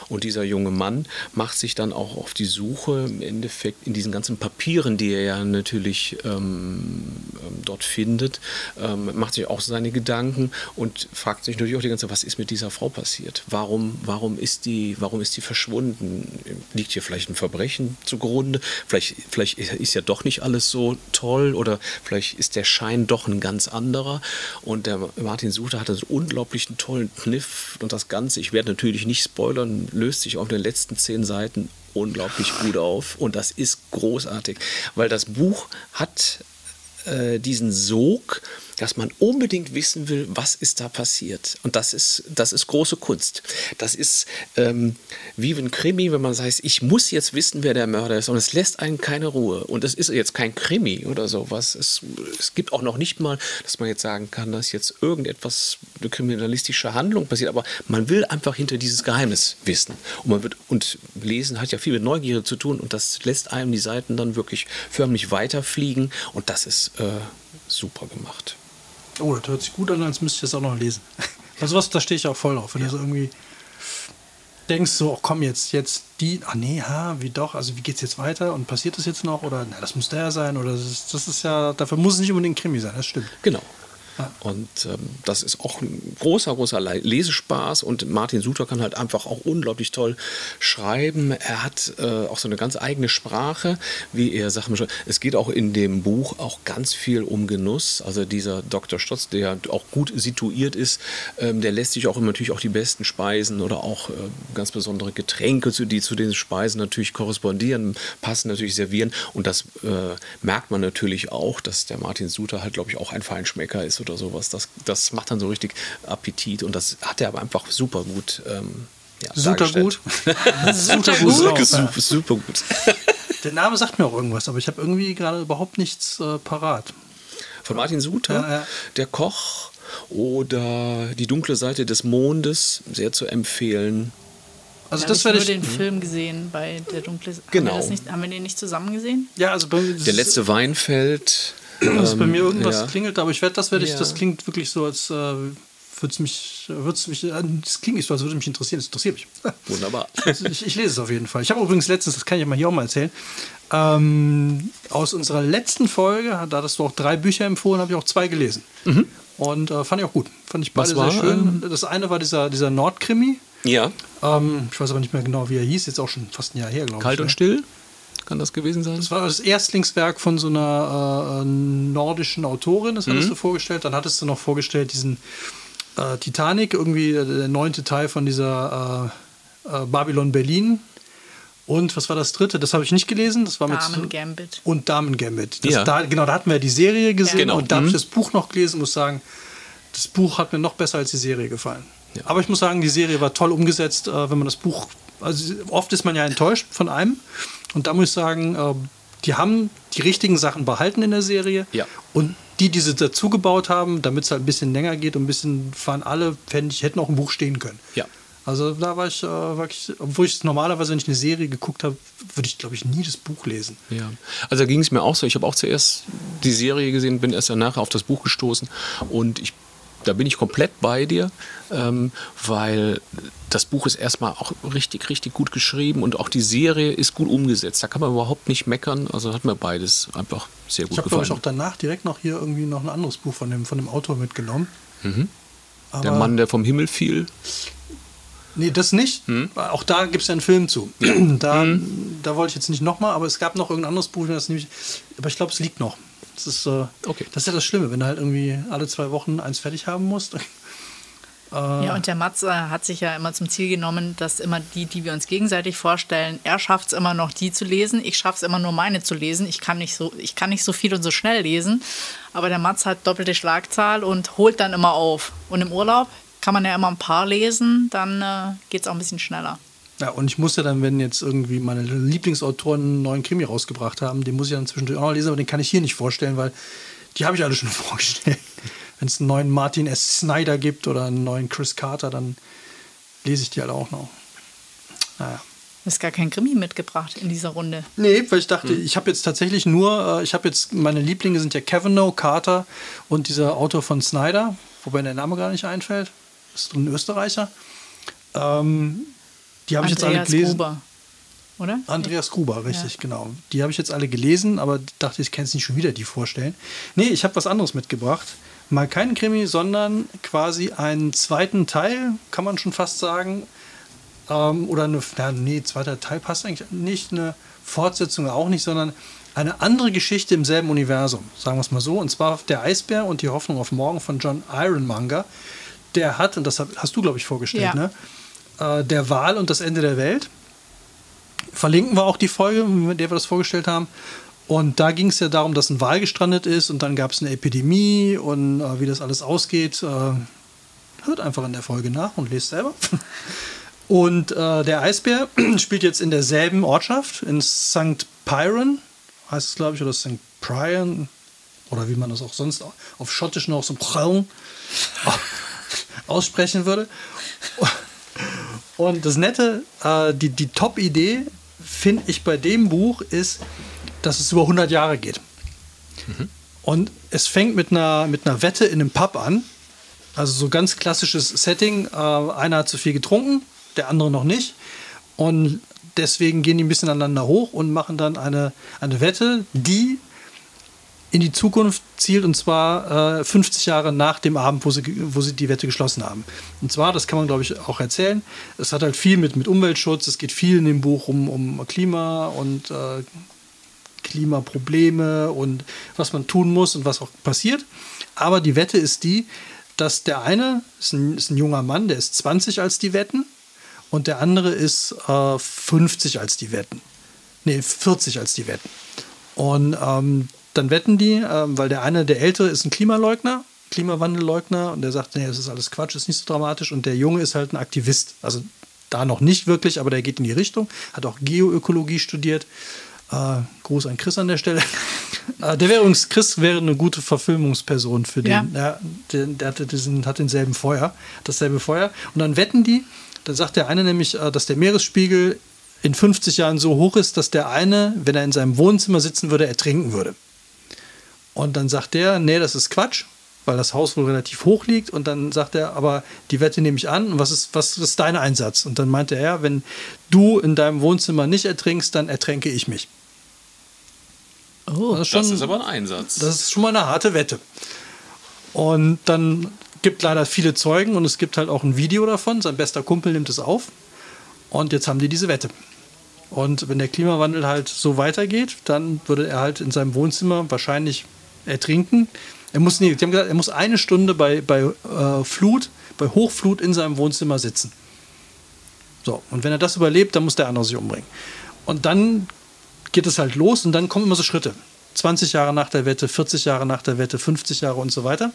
Und dieser junge Mann macht sich dann auch auf die Suche im Endeffekt in diesen ganzen Papieren, die er ja natürlich ähm, ähm dort findet, ähm, macht sich auch seine Gedanken und fragt sich natürlich auch die ganze Zeit, was ist mit dieser Frau passiert? Warum, warum, ist, die, warum ist die verschwunden? Liegt hier vielleicht ein Verbrechen zugrunde? Vielleicht, vielleicht ist ja doch nicht alles so toll oder vielleicht ist der Schein doch ein ganz anderer. Und der Martin Suter hat einen unglaublichen tollen Kniff und das Ganze, ich werde natürlich nicht spoilern, löst sich auf den letzten zehn Seiten unglaublich gut auf. Und das ist großartig, weil das Buch hat äh, diesen Sog, dass man unbedingt wissen will, was ist da passiert. Und das ist, das ist große Kunst. Das ist ähm, wie ein Krimi, wenn man sagt, ich muss jetzt wissen, wer der Mörder ist. Und es lässt einen keine Ruhe. Und es ist jetzt kein Krimi oder sowas. Es, es gibt auch noch nicht mal, dass man jetzt sagen kann, dass jetzt irgendetwas, eine kriminalistische Handlung passiert. Aber man will einfach hinter dieses Geheimnis wissen. Und, man wird, und Lesen hat ja viel mit Neugierde zu tun. Und das lässt einem die Seiten dann wirklich förmlich weiterfliegen. Und das ist äh, super gemacht. Oh, das hört sich gut an, als müsste ich das auch noch lesen. (laughs) Also was, da stehe ich auch voll drauf. Wenn ja. du so irgendwie denkst, so, oh, komm jetzt, jetzt die, ah nee, ha, wie doch, also wie geht's jetzt weiter und passiert das jetzt noch oder, na, das muss der sein oder das ist, das ist ja, dafür muss es nicht unbedingt Krimi sein, das stimmt. Genau. Und ähm, das ist auch ein großer, großer Lesespaß. Und Martin Suter kann halt einfach auch unglaublich toll schreiben. Er hat äh, auch so eine ganz eigene Sprache, wie er Sachen beschreibt. Es geht auch in dem Buch auch ganz viel um Genuss. Also dieser Dr. Stotz, der auch gut situiert ist, ähm, der lässt sich auch immer natürlich auch die besten Speisen oder auch äh, ganz besondere Getränke, die zu den Speisen natürlich korrespondieren, passen, natürlich servieren. Und das äh, merkt man natürlich auch, dass der Martin Suter halt, glaube ich, auch ein Feinschmecker ist oder sowas. Das, das macht dann so richtig Appetit und das hat er aber einfach super gut. Ähm, ja, super gut. (laughs) super gut. Super, super gut. (laughs) Der Name sagt mir auch irgendwas, aber ich habe irgendwie gerade überhaupt nichts äh, parat. Von Martin Suter, ja, ja. der Koch oder Die dunkle Seite des Mondes, sehr zu empfehlen. Also das werde ich. den Film gesehen bei der dunkle. Genau. Haben wir, nicht, haben wir den nicht zusammen gesehen? Ja, also der letzte Weinfeld. Dass ähm, bei mir irgendwas ja. klingelt, aber ich werde das werde ich, ja. das klingt wirklich so, als äh, würde es mich, wird's mich, äh, das klingt nicht so, als würde mich interessieren, das interessiert mich. (laughs) Wunderbar. ich, ich, lese es auf jeden Fall. Ich habe übrigens letztens, das kann ich mal hier auch mal erzählen, ähm, aus unserer letzten Folge, da hattest du auch drei Bücher empfohlen, habe ich auch zwei gelesen. Mhm. Und äh, fand ich auch gut. Fand ich beide sehr schön. Ähm, das eine war dieser, dieser Nordkrimi. Ja. Ähm, ich weiß aber nicht mehr genau, wie er hieß, jetzt auch schon fast ein Jahr her, glaube ich. Kalt und ne? still? Kann das gewesen sein? Das war das Erstlingswerk von so einer äh, nordischen Autorin, das hattest mhm. du vorgestellt. Dann hattest du noch vorgestellt diesen äh, Titanic, irgendwie der neunte Teil von dieser äh, äh Babylon Berlin. Und was war das dritte? Das habe ich nicht gelesen. Das war Damen mit Gambit. Und Damen Gambit. Das, ja. da, genau, da hatten wir die Serie gesehen ja, genau. und da habe ich mhm. das Buch noch gelesen. Muss sagen, das Buch hat mir noch besser als die Serie gefallen. Ja. Aber ich muss sagen, die Serie war toll umgesetzt, äh, wenn man das Buch. Also oft ist man ja enttäuscht von einem und da muss ich sagen, äh, die haben die richtigen Sachen behalten in der Serie. Ja. Und die, die sie dazu gebaut haben, damit es halt ein bisschen länger geht und ein bisschen fahren alle, fände ich, hätten auch im Buch stehen können. Ja. Also da war ich äh, wirklich, obwohl ich normalerweise, wenn ich eine Serie geguckt habe, würde ich, glaube ich, nie das Buch lesen. Ja, also da ging es mir auch so. Ich habe auch zuerst die Serie gesehen, bin erst danach auf das Buch gestoßen und ich da bin ich komplett bei dir, ähm, weil das Buch ist erstmal auch richtig, richtig gut geschrieben und auch die Serie ist gut umgesetzt. Da kann man überhaupt nicht meckern. Also hat mir beides einfach sehr gut ich hab, gefallen. Ich habe, auch danach direkt noch hier irgendwie noch ein anderes Buch von dem, von dem Autor mitgenommen. Mhm. der Mann, der vom Himmel fiel. Nee, das nicht. Hm? Auch da gibt es ja einen Film zu. (clears throat) da, hm. da wollte ich jetzt nicht nochmal, aber es gab noch irgendein anderes Buch, das nämlich, aber ich glaube, es liegt noch. Das ist, äh, okay. das ist ja das Schlimme, wenn du halt irgendwie alle zwei Wochen eins fertig haben musst. (laughs) Ja, und der Mats äh, hat sich ja immer zum Ziel genommen, dass immer die, die wir uns gegenseitig vorstellen, er schafft es immer noch, die zu lesen. Ich schaffe es immer nur, meine zu lesen. Ich kann, nicht so, ich kann nicht so viel und so schnell lesen. Aber der Mats hat doppelte Schlagzahl und holt dann immer auf. Und im Urlaub kann man ja immer ein paar lesen, dann äh, geht es auch ein bisschen schneller. Ja, und ich muss ja dann, wenn jetzt irgendwie meine Lieblingsautoren einen neuen Krimi rausgebracht haben, den muss ich dann zwischendurch auch noch lesen, aber den kann ich hier nicht vorstellen, weil die habe ich alle schon (laughs) vorgestellt. Wenn es einen neuen Martin S. Snyder gibt oder einen neuen Chris Carter, dann lese ich die halt auch noch. Naja. Du hast gar kein Krimi mitgebracht in dieser Runde. Nee, weil ich dachte, hm. ich habe jetzt tatsächlich nur, äh, ich habe jetzt, meine Lieblinge sind ja Kavanaugh, Carter und dieser Autor von Snyder, wobei der Name gar nicht einfällt. ist ein Österreicher. Ähm, die habe ich jetzt alle gelesen. Gruber, oder? Andreas Gruber, richtig, Ja. genau. Die habe ich jetzt alle gelesen, aber dachte, ich kann es nicht schon wieder die vorstellen. Nee, ich habe was anderes mitgebracht. Mal keinen Krimi, sondern quasi einen zweiten Teil, kann man schon fast sagen. Ähm, oder eine, ja, nee, zweiter Teil passt eigentlich nicht. Eine Fortsetzung auch nicht, sondern eine andere Geschichte im selben Universum, sagen wir es mal so. Und zwar Der Eisbär und die Hoffnung auf morgen von John Ironmonger. Der hat, und das hast du, glaube ich, vorgestellt, Ja. ne? Äh, der Wahl und das Ende der Welt. Verlinken wir auch die Folge, mit der wir das vorgestellt haben. Und da ging es ja darum, dass ein Wal gestrandet ist und dann gab es eine Epidemie und äh, wie das alles ausgeht. Äh, hört einfach in der Folge nach und lest selber. (laughs) Und äh, der Eisbär (clears throat) spielt jetzt in derselben Ortschaft, in St. Piran, heißt es, glaube ich, oder St. Prion, oder wie man das auch sonst auf Schottisch noch so (laughs) aussprechen würde. Und das Nette, äh, die, die Top-Idee, finde ich bei dem Buch, ist, dass es über 100 Jahre geht. Und es fängt mit einer, mit einer Wette in einem Pub an. Also so ganz klassisches Setting. Äh, einer hat zu viel getrunken, der andere noch nicht. Und deswegen gehen die ein bisschen aneinander hoch und machen dann eine, eine Wette, die in die Zukunft zielt und zwar äh, 50 Jahre nach dem Abend, wo sie, wo sie die Wette geschlossen haben. Und zwar, das kann man glaube ich auch erzählen, es hat halt viel mit, mit Umweltschutz, es geht viel in dem Buch um, um Klima und äh, Klimaprobleme und was man tun muss und was auch passiert. Aber die Wette ist die, dass der eine ist ein, ist ein junger Mann, der ist 20 als die Wetten und der andere ist äh, 50 als die Wetten. Nee, 40 als die Wetten. Und ähm, dann wetten die, ähm, weil der eine, der Ältere, ist ein Klimaleugner, Klimawandelleugner und der sagt, nee, das ist alles Quatsch, ist nicht so dramatisch. Und der Junge ist halt ein Aktivist. Also da noch nicht wirklich, aber der geht in die Richtung, hat auch Geoökologie studiert. Äh, Gruß an Chris an der Stelle. (laughs) äh, der wäre übrigens, Chris wäre eine gute Verfilmungsperson für den. Ja. Ja, der, der hatte diesen, hat denselben Feuer, dasselbe Feuer. Und dann wetten die, dann sagt der eine nämlich, äh, dass der Meeresspiegel in 50 Jahren so hoch ist, dass der eine, wenn er in seinem Wohnzimmer sitzen würde, ertrinken würde. Und dann sagt der, nee, das ist Quatsch, weil das Haus wohl relativ hoch liegt. Und dann sagt er, aber die Wette nehme ich an. Und was ist, was ist dein Einsatz? Und dann meinte er, wenn du in deinem Wohnzimmer nicht ertrinkst, dann ertränke ich mich. Oh. Das ist, Das schon, ist aber ein Einsatz. das ist schon mal eine harte Wette. Und dann gibt leider viele Zeugen und es gibt halt auch ein Video davon. Sein bester Kumpel nimmt es auf. Und jetzt haben die diese Wette. Und wenn der Klimawandel halt so weitergeht, dann würde er halt in seinem Wohnzimmer wahrscheinlich ertrinken. Er muss, nee, die haben gesagt, er muss eine Stunde bei, bei äh, Flut, bei Hochflut in seinem Wohnzimmer sitzen. So, und wenn er das überlebt, dann muss der andere sich umbringen. Und dann geht es halt los und dann kommen immer so Schritte. 20 Jahre nach der Wette, 40 Jahre nach der Wette, 50 Jahre und so weiter.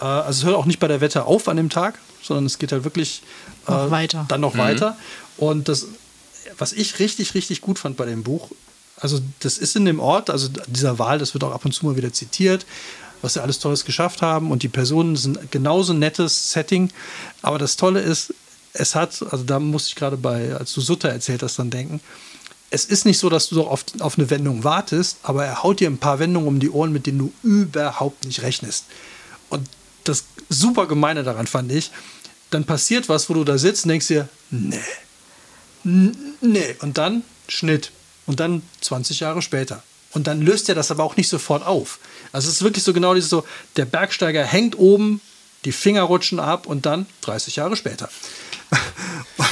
Äh, also es hört auch nicht bei der Wette auf an dem Tag, sondern es geht halt wirklich äh, Noch weiter. dann noch weiter. Und das, was ich richtig, richtig gut fand bei dem Buch, also das ist in dem Ort, also dieser Wahl, das wird auch ab und zu mal wieder zitiert, was sie alles Tolles geschafft haben und die Personen sind genauso nettes Setting. Aber das Tolle ist, es hat, also da musste ich gerade bei, als du Sutter erzählt hast, dann denken, es ist nicht so, dass du doch auf, auf eine Wendung wartest, aber er haut dir ein paar Wendungen um die Ohren, mit denen du überhaupt nicht rechnest. Und das super Gemeine daran fand ich, dann passiert was, wo du da sitzt und denkst dir, nee, nee. Und dann Schnitt. Und dann 20 Jahre später. Und dann löst er das aber auch nicht sofort auf. Also es ist wirklich so genau dieses so, der Bergsteiger hängt oben, die Finger rutschen ab und dann 30 Jahre später.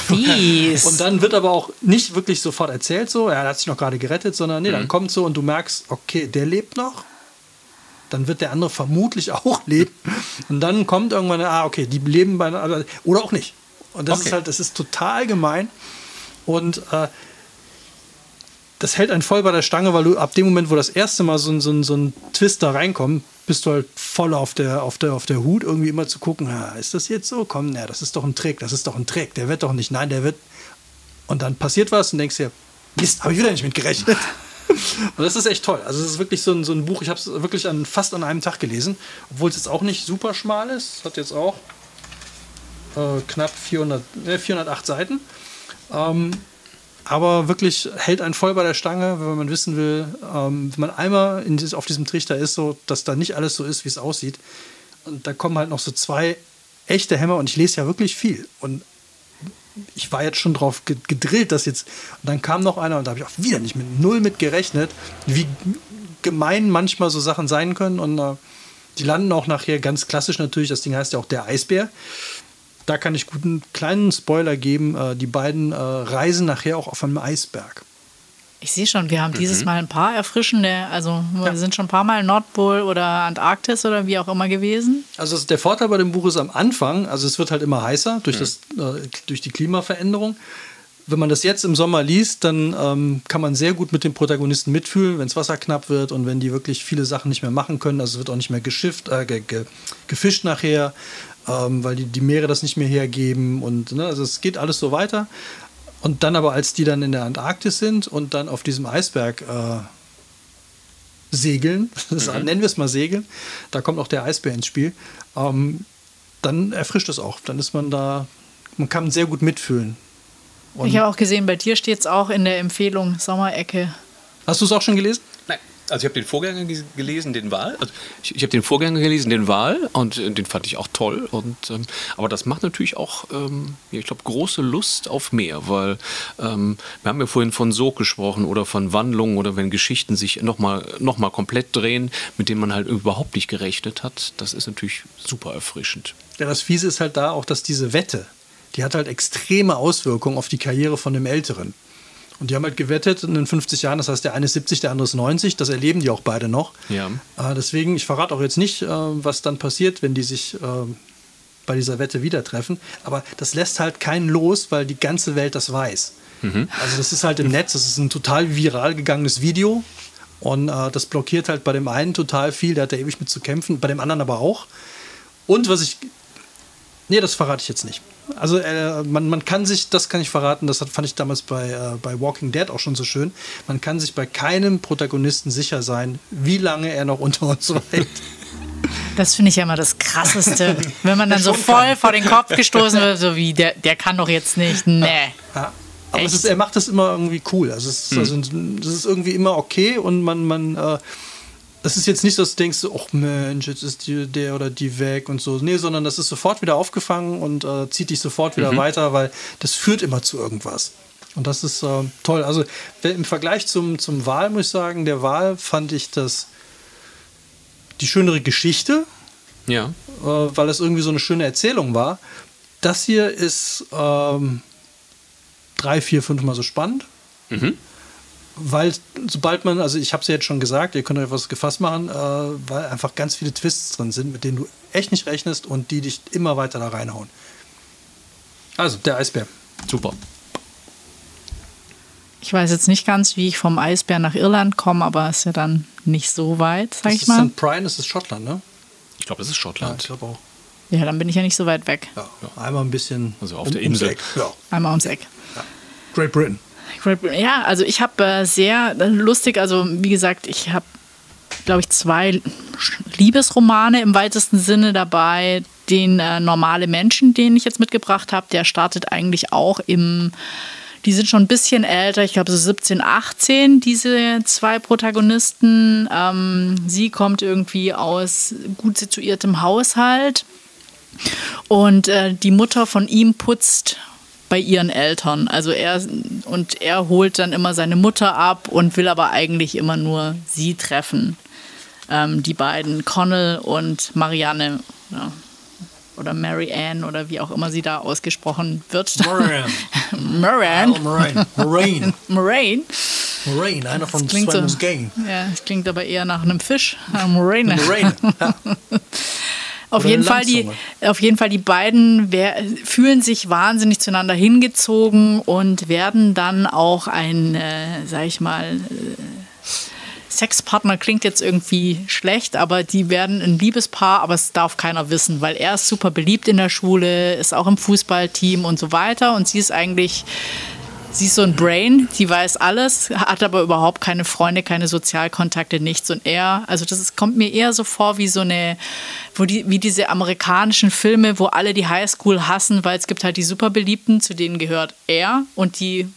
Fies. Und dann wird aber auch nicht wirklich sofort erzählt, so, er hat sich noch gerade gerettet, sondern nee, dann kommt so und du merkst, okay, der lebt noch. Dann wird der andere vermutlich (laughs) auch leben. Und dann kommt irgendwann, ah, okay, die leben bei einer, oder auch nicht. Und das Okay. ist halt, das ist total gemein. Und äh, das hält einen voll bei der Stange, weil du ab dem Moment, wo das erste Mal so ein, so ein, so ein Twist da reinkommt, bist du halt voll auf der, auf der, auf der Hut, irgendwie immer zu gucken, ah, ist das jetzt so? Komm, na, das ist doch ein Trick, das ist doch ein Trick, der wird doch nicht, nein, der wird. Und dann passiert was und denkst dir, Mist, habe ich wieder nicht mit gerechnet. (laughs) Und das ist echt toll. Also es ist wirklich so ein, so ein Buch, ich habe es wirklich an, fast an einem Tag gelesen, obwohl es jetzt auch nicht super schmal ist. Es hat jetzt auch äh, knapp 400, äh, 408 Seiten. Ähm, aber wirklich hält einen voll bei der Stange, wenn man wissen will, ähm, wenn man einmal in dieses, auf diesem Trichter ist, so, dass da nicht alles so ist, wie es aussieht. Und da kommen halt noch so zwei echte Hämmer und ich lese ja wirklich viel. Und ich war jetzt schon drauf gedrillt, dass jetzt. Und dann kam noch einer und da habe ich auch wieder nicht mit null mit gerechnet, wie gemein manchmal so Sachen sein können. Und äh, die landen auch nachher ganz klassisch natürlich. Das Ding heißt ja auch der Eisbär. Da kann ich guten kleinen Spoiler geben. Äh, die beiden äh, reisen nachher auch auf einem Eisberg. Ich sehe schon, wir haben mhm. dieses Mal ein paar erfrischende, also wir ja. sind schon ein paar Mal Nordpol oder Antarktis oder wie auch immer gewesen. Also der Vorteil bei dem Buch ist am Anfang, also es wird halt immer heißer durch, mhm. das, äh, durch die Klimaveränderung. Wenn man das jetzt im Sommer liest, dann ähm, kann man sehr gut mit den Protagonisten mitfühlen, wenn das Wasser knapp wird und wenn die wirklich viele Sachen nicht mehr machen können. Also es wird auch nicht mehr geschifft, äh, ge, ge, gefischt nachher, ähm, weil die, die Meere das nicht mehr hergeben. Und ne, also es geht alles so weiter. Und dann aber, als die dann in der Antarktis sind und dann auf diesem Eisberg äh, segeln, (laughs) mhm. nennen wir es mal segeln, da kommt auch der Eisbär ins Spiel, ähm, dann erfrischt es auch. Dann ist man da, man kann sehr gut mitfühlen. Und ich habe auch gesehen, bei dir steht es auch in der Empfehlung Sommerecke. Hast du es auch schon gelesen? Also ich habe den Vorgänger gelesen, den Wahl. Also ich, ich habe den Vorgänger gelesen, den Wahl, und äh, den fand ich auch toll. Und, ähm, aber das macht natürlich auch, ähm, ich glaube, große Lust auf mehr, weil ähm, wir haben ja vorhin von Sog gesprochen oder von Wandlungen oder wenn Geschichten sich nochmal noch mal komplett drehen, mit denen man halt überhaupt nicht gerechnet hat. Das ist natürlich super erfrischend. Ja, das Fiese ist halt da auch, dass diese Wette, die hat halt extreme Auswirkungen auf die Karriere von dem Älteren. Und die haben halt gewettet in den 50 Jahren, das heißt, der eine ist 70, der andere ist 90, das erleben die auch beide noch. Ja. Äh, deswegen, ich verrate auch jetzt nicht, äh, was dann passiert, wenn die sich äh, bei dieser Wette wieder treffen. Aber das lässt halt keinen los, weil die ganze Welt das weiß. Mhm. Also das ist halt im Netz, das ist ein total viral gegangenes Video. Und äh, das blockiert halt bei dem einen total viel, der hat da ewig mit zu kämpfen, bei dem anderen aber auch. Und was ich. Nee, das verrate ich jetzt nicht. Also äh, man, man kann sich, das kann ich verraten, das fand ich damals bei, äh, bei Walking Dead auch schon so schön, man kann sich bei keinem Protagonisten sicher sein, wie lange er noch unter uns (laughs) weilt. Das finde ich ja immer das Krasseste. Wenn man dann so voll kann. vor den Kopf gestoßen wird, so wie, der, der kann doch jetzt nicht. Nee. Ja. Aber ist, er macht das immer irgendwie cool. Also, es ist, hm. also, das ist irgendwie immer okay und man, man äh, das ist jetzt nicht so, dass du denkst, ach Mensch, jetzt ist die, der oder die weg und so. Nee, sondern das ist sofort wieder aufgefangen und äh, zieht dich sofort wieder mhm. weiter, weil das führt immer zu irgendwas. Und das ist äh, toll. Also im Vergleich zum, zum Wahl muss ich sagen, der Wahl fand ich das die schönere Geschichte. Ja. Äh, weil es irgendwie so eine schöne Erzählung war. Das hier ist ähm, drei, vier, fünf Mal so spannend. Mhm weil sobald man, also ich habe es ja jetzt schon gesagt, ihr könnt euch was gefasst machen, äh, weil einfach ganz viele Twists drin sind, mit denen du echt nicht rechnest und die dich immer weiter da reinhauen. Also, der Eisbär. Super. Ich weiß jetzt nicht ganz, wie ich vom Eisbär nach Irland komme, aber ist ja dann nicht so weit, sag das ich mal. St. Brian, das ist Schottland, ne? Ich glaube, das ist Schottland. Ja, ich glaube auch. Ja, dann bin ich ja nicht so weit weg. Ja, einmal ein bisschen. Also auf um, der Insel. Ja. Einmal ums Eck. Ja. Great Britain. Ja, also ich habe äh, sehr lustig, also wie gesagt, ich habe, glaube ich, zwei Liebesromane im weitesten Sinne dabei. Den äh, Normale Menschen, den ich jetzt mitgebracht habe, der startet eigentlich auch im die sind schon ein bisschen älter, ich glaube so 17, 18, diese zwei Protagonisten. Ähm, sie kommt irgendwie aus gut situiertem Haushalt und äh, die Mutter von ihm putzt bei ihren Eltern. Also er und er holt dann immer seine Mutter ab und will aber eigentlich immer nur sie treffen. Ähm, die beiden, Connell und Marianne. Ja. Oder Mary Ann oder wie auch immer sie da ausgesprochen wird. Moran. (laughs) Moran. Moraine. Moraine. (laughs) Moraine. Moraine, einer von Simon's so, Game. Ja, es klingt aber eher nach einem Fisch. (laughs) Moraine. Moraine. Ja. Auf jeden, Fall die, auf jeden Fall die beiden fühlen sich wahnsinnig zueinander hingezogen und werden dann auch ein, äh, sag ich mal, äh, Sexpartner klingt jetzt irgendwie schlecht, aber die werden ein Liebespaar, aber es darf keiner wissen, weil er ist super beliebt in der Schule, ist auch im Fußballteam und so weiter und sie ist eigentlich Sie ist so ein Brain, die weiß alles, hat aber überhaupt keine Freunde, keine Sozialkontakte, nichts. Und er, also das ist, kommt mir eher so vor wie so eine, wo die, wie diese amerikanischen Filme, wo alle die Highschool hassen, weil es gibt halt die Superbeliebten, zu denen gehört er und die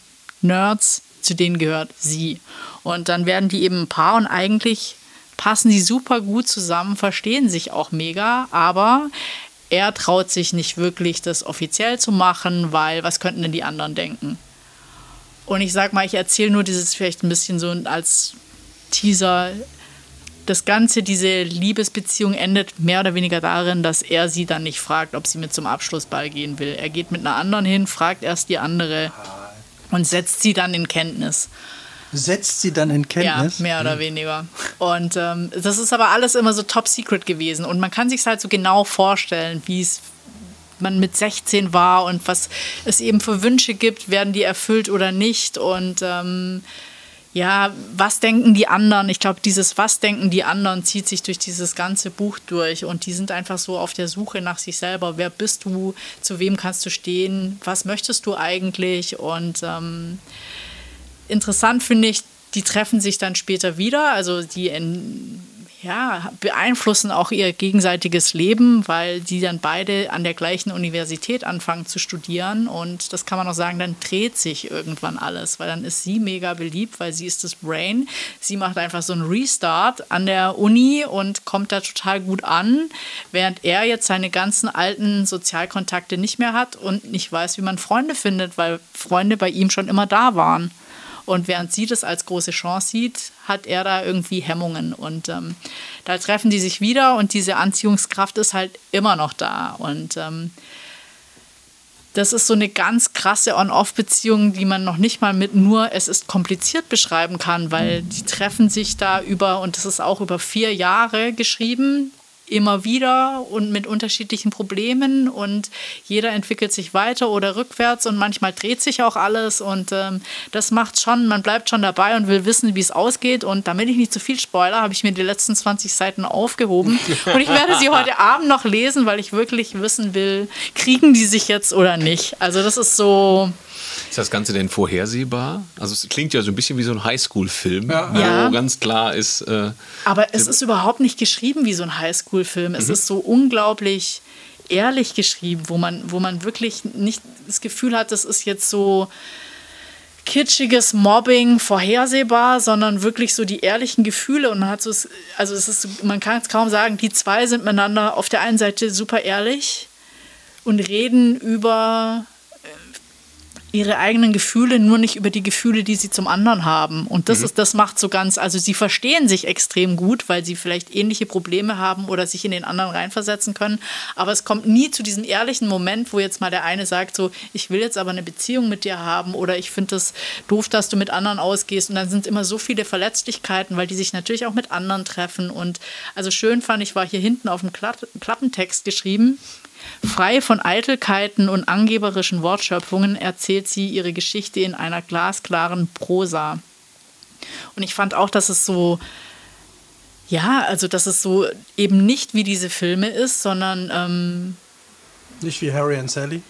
Nerds, zu denen gehört sie. Und dann werden die eben ein Paar und eigentlich passen sie super gut zusammen, verstehen sich auch mega, aber er traut sich nicht wirklich, das offiziell zu machen, weil was könnten denn die anderen denken? Und ich sag mal, ich erzähle nur dieses vielleicht ein bisschen so als Teaser. Das Ganze, diese Liebesbeziehung endet mehr oder weniger darin, dass er sie dann nicht fragt, ob sie mit zum Abschlussball gehen will. Er geht mit einer anderen hin, fragt erst die andere und setzt sie dann in Kenntnis. Setzt sie dann in Kenntnis? Ja, mehr oder weniger. Und ähm, das ist aber alles immer so top secret gewesen. Und man kann sich halt so genau vorstellen, wie es man mit 16 war und was es eben für Wünsche gibt, werden die erfüllt oder nicht. Und ähm, ja, was denken die anderen? Ich glaube, dieses Was denken die anderen zieht sich durch dieses ganze Buch durch und die sind einfach so auf der Suche nach sich selber. Wer bist du? Zu wem kannst du stehen? Was möchtest du eigentlich? Und ähm, interessant finde ich, die treffen sich dann später wieder. Also die in, ja, beeinflussen auch ihr gegenseitiges Leben, weil die dann beide an der gleichen Universität anfangen zu studieren. Und das kann man auch sagen, dann dreht sich irgendwann alles, weil dann ist sie mega beliebt, weil sie ist das Brain. Sie macht einfach so einen Restart an der Uni und kommt da total gut an, während er jetzt seine ganzen alten Sozialkontakte nicht mehr hat und nicht weiß, wie man Freunde findet, weil Freunde bei ihm schon immer da waren. Und während sie das als große Chance sieht, hat er da irgendwie Hemmungen. Und ähm, da treffen die sich wieder und diese Anziehungskraft ist halt immer noch da. Und ähm, das ist so eine ganz krasse On-Off-Beziehung, die man noch nicht mal mit nur es ist kompliziert beschreiben kann, weil die treffen sich da über, und das ist auch über vier Jahre geschrieben, immer wieder und mit unterschiedlichen Problemen und jeder entwickelt sich weiter oder rückwärts und manchmal dreht sich auch alles und ähm, das macht schon, man bleibt schon dabei und will wissen, wie es ausgeht und damit ich nicht zu viel spoiler, habe ich mir die letzten 20 Seiten aufgehoben (laughs) und ich werde sie heute Abend noch lesen, weil ich wirklich wissen will, kriegen die sich jetzt oder nicht. Also das ist so, ist das Ganze denn vorhersehbar? Also es klingt ja so ein bisschen wie so ein Highschool-Film, ja. wo ja. ganz klar ist. Äh, Aber es ist überhaupt nicht geschrieben wie so ein Highschool-Film. Es mhm. ist so unglaublich ehrlich geschrieben, wo man, wo man wirklich nicht das Gefühl hat, das ist jetzt so kitschiges Mobbing vorhersehbar, sondern wirklich so die ehrlichen Gefühle und man hat so, also es ist, man kann es kaum sagen, die zwei sind miteinander auf der einen Seite super ehrlich und reden über ihre eigenen Gefühle, nur nicht über die Gefühle, die sie zum anderen haben. Und das mhm. ist, das macht so ganz, also sie verstehen sich extrem gut, weil sie vielleicht ähnliche Probleme haben oder sich in den anderen reinversetzen können. Aber es kommt nie zu diesem ehrlichen Moment, wo jetzt mal der eine sagt, so, ich will jetzt aber eine Beziehung mit dir haben oder ich finde es doof, dass du mit anderen ausgehst. Und dann sind immer so viele Verletzlichkeiten, weil die sich natürlich auch mit anderen treffen. Und also schön fand ich, war hier hinten auf dem Klappentext geschrieben. Frei von Eitelkeiten und angeberischen Wortschöpfungen erzählt sie ihre Geschichte in einer glasklaren Prosa. Und ich fand auch, dass es so, ja, also dass es so eben nicht wie diese Filme ist, sondern. Ähm, nicht wie Harry und Sally?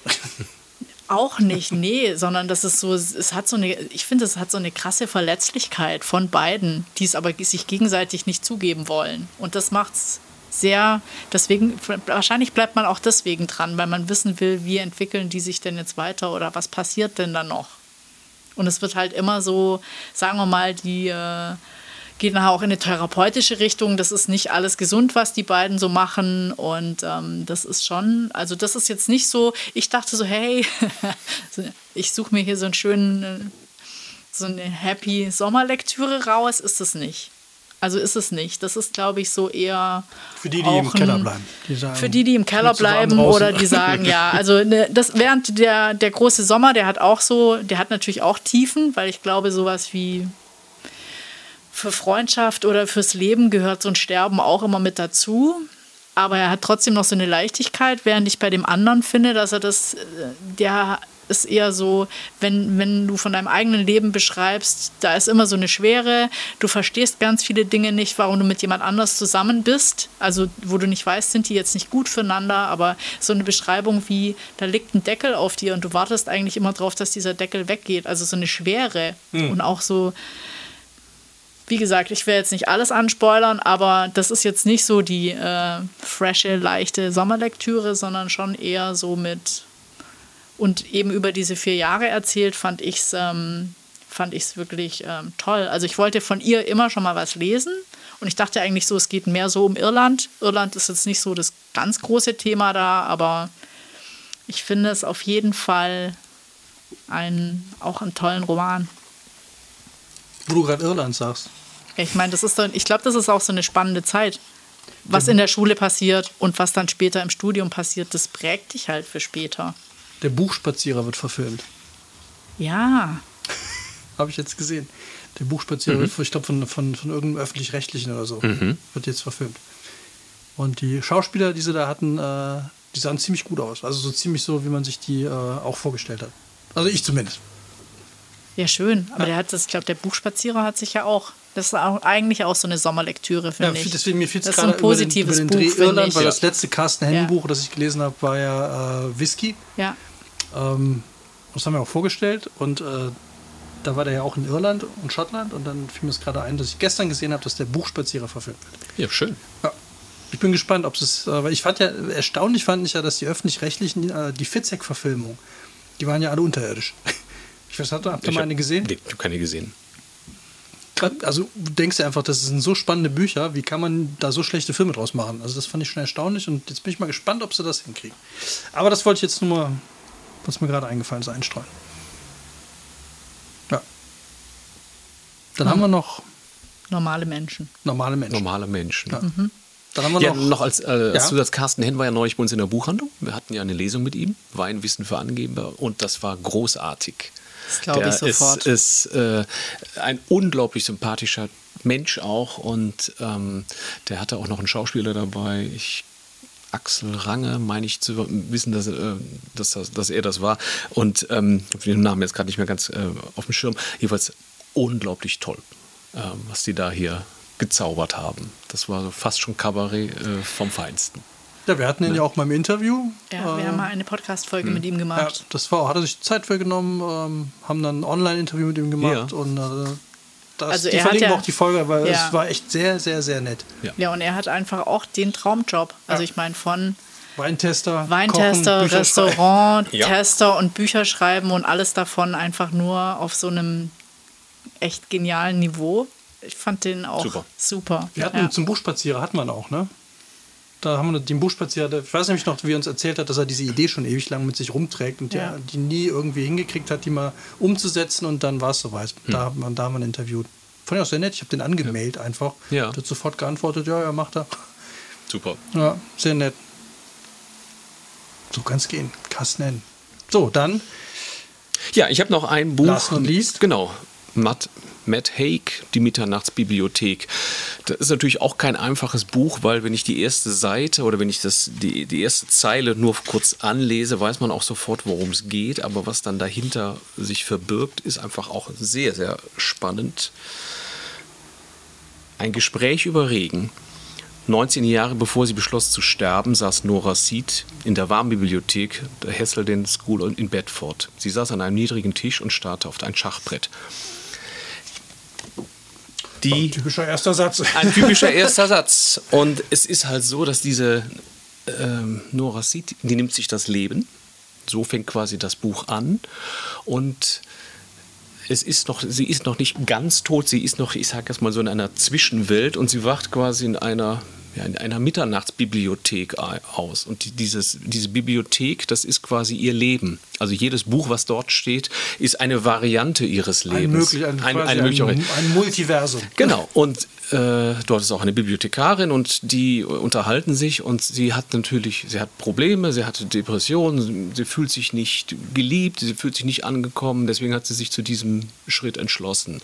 Auch nicht, nee, sondern das ist so, es hat so eine, ich finde, es hat so eine krasse Verletzlichkeit von beiden, die es aber sich gegenseitig nicht zugeben wollen. Und das macht es sehr, deswegen, wahrscheinlich bleibt man auch deswegen dran, weil man wissen will, wie entwickeln die sich denn jetzt weiter oder was passiert denn dann noch. Und es wird halt immer so, sagen wir mal, die äh, geht nachher auch in eine therapeutische Richtung. Das ist nicht alles gesund, was die beiden so machen. Und ähm, das ist schon, also das ist jetzt nicht so, ich dachte so, hey, (laughs) ich suche mir hier so einen schönen, so eine happy Sommerlektüre raus, ist es nicht. Also ist es nicht. Das ist, glaube ich, so eher. Für die, die im Keller bleiben. Die sagen, für die, die im Keller bleiben oder die sagen, ja, (laughs) also ne, das während der, der große Sommer, der hat auch so, der hat natürlich auch Tiefen, weil ich glaube, sowas wie für Freundschaft oder fürs Leben gehört so ein Sterben auch immer mit dazu. Aber er hat trotzdem noch so eine Leichtigkeit, während ich bei dem anderen finde, dass er das, äh, der ist eher so, wenn, wenn du von deinem eigenen Leben beschreibst, da ist immer so eine Schwere. Du verstehst ganz viele Dinge nicht, warum du mit jemand anders zusammen bist. Also, wo du nicht weißt, sind die jetzt nicht gut füreinander, aber so eine Beschreibung wie, da liegt ein Deckel auf dir und du wartest eigentlich immer darauf, dass dieser Deckel weggeht. Also so eine Schwere mhm. und auch so. Wie gesagt, ich will jetzt nicht alles anspoilern, aber das ist jetzt nicht so die äh, frische, leichte Sommerlektüre, sondern schon eher so mit und eben über diese vier Jahre erzählt, fand ich es ähm, fand ich's wirklich ähm, toll. Also ich wollte von ihr immer schon mal was lesen und ich dachte eigentlich so, es geht mehr so um Irland. Irland ist jetzt nicht so das ganz große Thema da, aber ich finde es auf jeden Fall ein, auch einen tollen Roman. Wo du gerade Irland sagst. Ich meine, das ist so, ich glaube, das ist auch so eine spannende Zeit. Was in der Schule passiert und was dann später im Studium passiert, das prägt dich halt für später. Der Buchspazierer wird verfilmt. Ja. (laughs) Habe ich jetzt gesehen. Der Buchspazierer wird, ich glaube, von, von, von irgendeinem Öffentlich-Rechtlichen oder so, wird jetzt verfilmt. Und die Schauspieler, die sie da hatten, äh, die sahen ziemlich gut aus. Also so ziemlich so, wie man sich die äh, auch vorgestellt hat. Also ich zumindest. Ja, schön. Aber der hat das, ich glaube, der Buchspazierer hat sich ja auch. Das ist auch, eigentlich auch so eine Sommerlektüre, Ja, finde ich. deswegen mir fiel es das ist gerade ein über den, über positives den Buch, Dreh Irland, ich. weil Ja. das letzte Carsten Hennen Buch, das ich gelesen habe, war ja äh, Whisky. Ja. Ähm, das haben wir auch vorgestellt und äh, da war der ja auch in Irland und Schottland und dann fiel mir es gerade ein, dass ich gestern gesehen habe, dass der Buchspazierer verfilmt wird. Ja, schön. Ja. Ich bin gespannt, ob es, äh, weil ich fand ja, erstaunlich fand ich ja, dass die öffentlich-rechtlichen, äh, die Fitzek-Verfilmung, die waren ja alle unterirdisch. (laughs) Ich weiß, habt ihr, habt ihr Ich mal eine gesehen? Nee, ich habe keine gesehen. Also du denkst dir einfach, das sind so spannende Bücher, wie kann man da so schlechte Filme draus machen? Also das fand ich schon erstaunlich und jetzt bin ich mal gespannt, ob sie das hinkriegen. Aber das wollte ich jetzt nur mal, was mir gerade eingefallen ist, einstreuen. Ja. Dann haben wir noch Normale Menschen. normale Menschen. Normale Menschen. Ja. Dann haben wir Ja, noch, noch als, äh, als Ja. Zusatz, Carsten Henn war ja neulich bei uns in der Buchhandlung. Wir hatten ja eine Lesung mit ihm, Weinwissen für Angeber, und das war großartig. Das glaube ich sofort. Ist, ist äh, ein unglaublich sympathischer Mensch auch und ähm, der hatte auch noch einen Schauspieler dabei. Ich Axel Range, meine ich zu wissen, dass, äh, dass, das- dass er das war. Und ähm, den Namen jetzt gerade nicht mehr ganz äh, auf dem Schirm. Jedenfalls unglaublich toll, ähm, was die da hier gezaubert haben. Das war so fast schon Kabarett äh, vom Feinsten. Ja, wir hatten ihn ja auch mal im Interview. Ja, wir Äh, haben mal eine Podcast-Folge mit ihm Ja, gemacht. das war, hat er sich Zeit für genommen, ähm, haben dann ein Online-Interview mit ihm gemacht Ja. und äh, das, Also die er hat verlinken ja- wir auch die Folge, weil Ja. es war echt sehr, sehr, sehr nett. Ja, und er hat einfach auch den Traumjob. Also ich meine von Weintester, Weintester, Kochen. Restaurant, (laughs) Ja. Tester und Bücher schreiben und alles davon einfach nur auf so einem echt genialen Niveau. Ich fand den auch Super. super. Wir hatten ja. ihn zum Buchspazierer, hatten wir ihn auch, ne? Da haben wir den Buchspazierer, ich weiß nämlich noch, wie er uns erzählt hat, dass er diese Idee schon ewig lang mit sich rumträgt und Ja. der, die nie irgendwie hingekriegt hat, die mal umzusetzen und dann war es soweit. Hm. Da, hat man, da haben wir ihn interviewt. Fand ich auch sehr nett. Ich habe den angemailt einfach. Ja. Hat sofort geantwortet, ja, ja, macht er. Super. Ja, sehr nett. So kann es gehen. Carsten N. So, dann Ja, ich habe noch ein Buch. Last not least. Genau. Matt, Matt Haig, die Mitternachtsbibliothek. Das ist natürlich auch kein einfaches Buch, weil wenn ich die erste Seite oder wenn ich das, die, die erste Zeile nur kurz anlese, weiß man auch sofort, worum es geht. Aber was dann dahinter sich verbirgt, ist einfach auch sehr, sehr spannend. Ein Gespräch über Regen. 19 Jahre bevor sie beschloss zu sterben, saß Nora Seed in der Warmbibliothek der Hazelden School in Bedford. Sie saß an einem niedrigen Tisch und starrte auf ein Schachbrett. Die, typischer erster Satz. ein typischer (laughs) erster Satz. Und es ist halt so, dass diese ähm, Nora Seed, die nimmt sich das Leben. So fängt quasi das Buch an. Und es ist noch, sie ist noch nicht ganz tot, sie ist noch, ich sage jetzt mal so in einer Zwischenwelt und sie wacht quasi in einer, ja, in einer Mitternachtsbibliothek a- aus. Und die, dieses, diese Bibliothek, das ist quasi ihr Leben. Also jedes Buch, was dort steht, ist eine Variante ihres Ein, Lebens. möglich, ein, quasi eine mögliche ein, ein Multiversum. Genau, und äh, dort ist auch eine Bibliothekarin und die unterhalten sich und sie hat natürlich, sie hat Probleme, sie hat Depressionen, sie fühlt sich nicht geliebt, sie fühlt sich nicht angekommen, deswegen hat sie sich zu diesem Schritt entschlossen.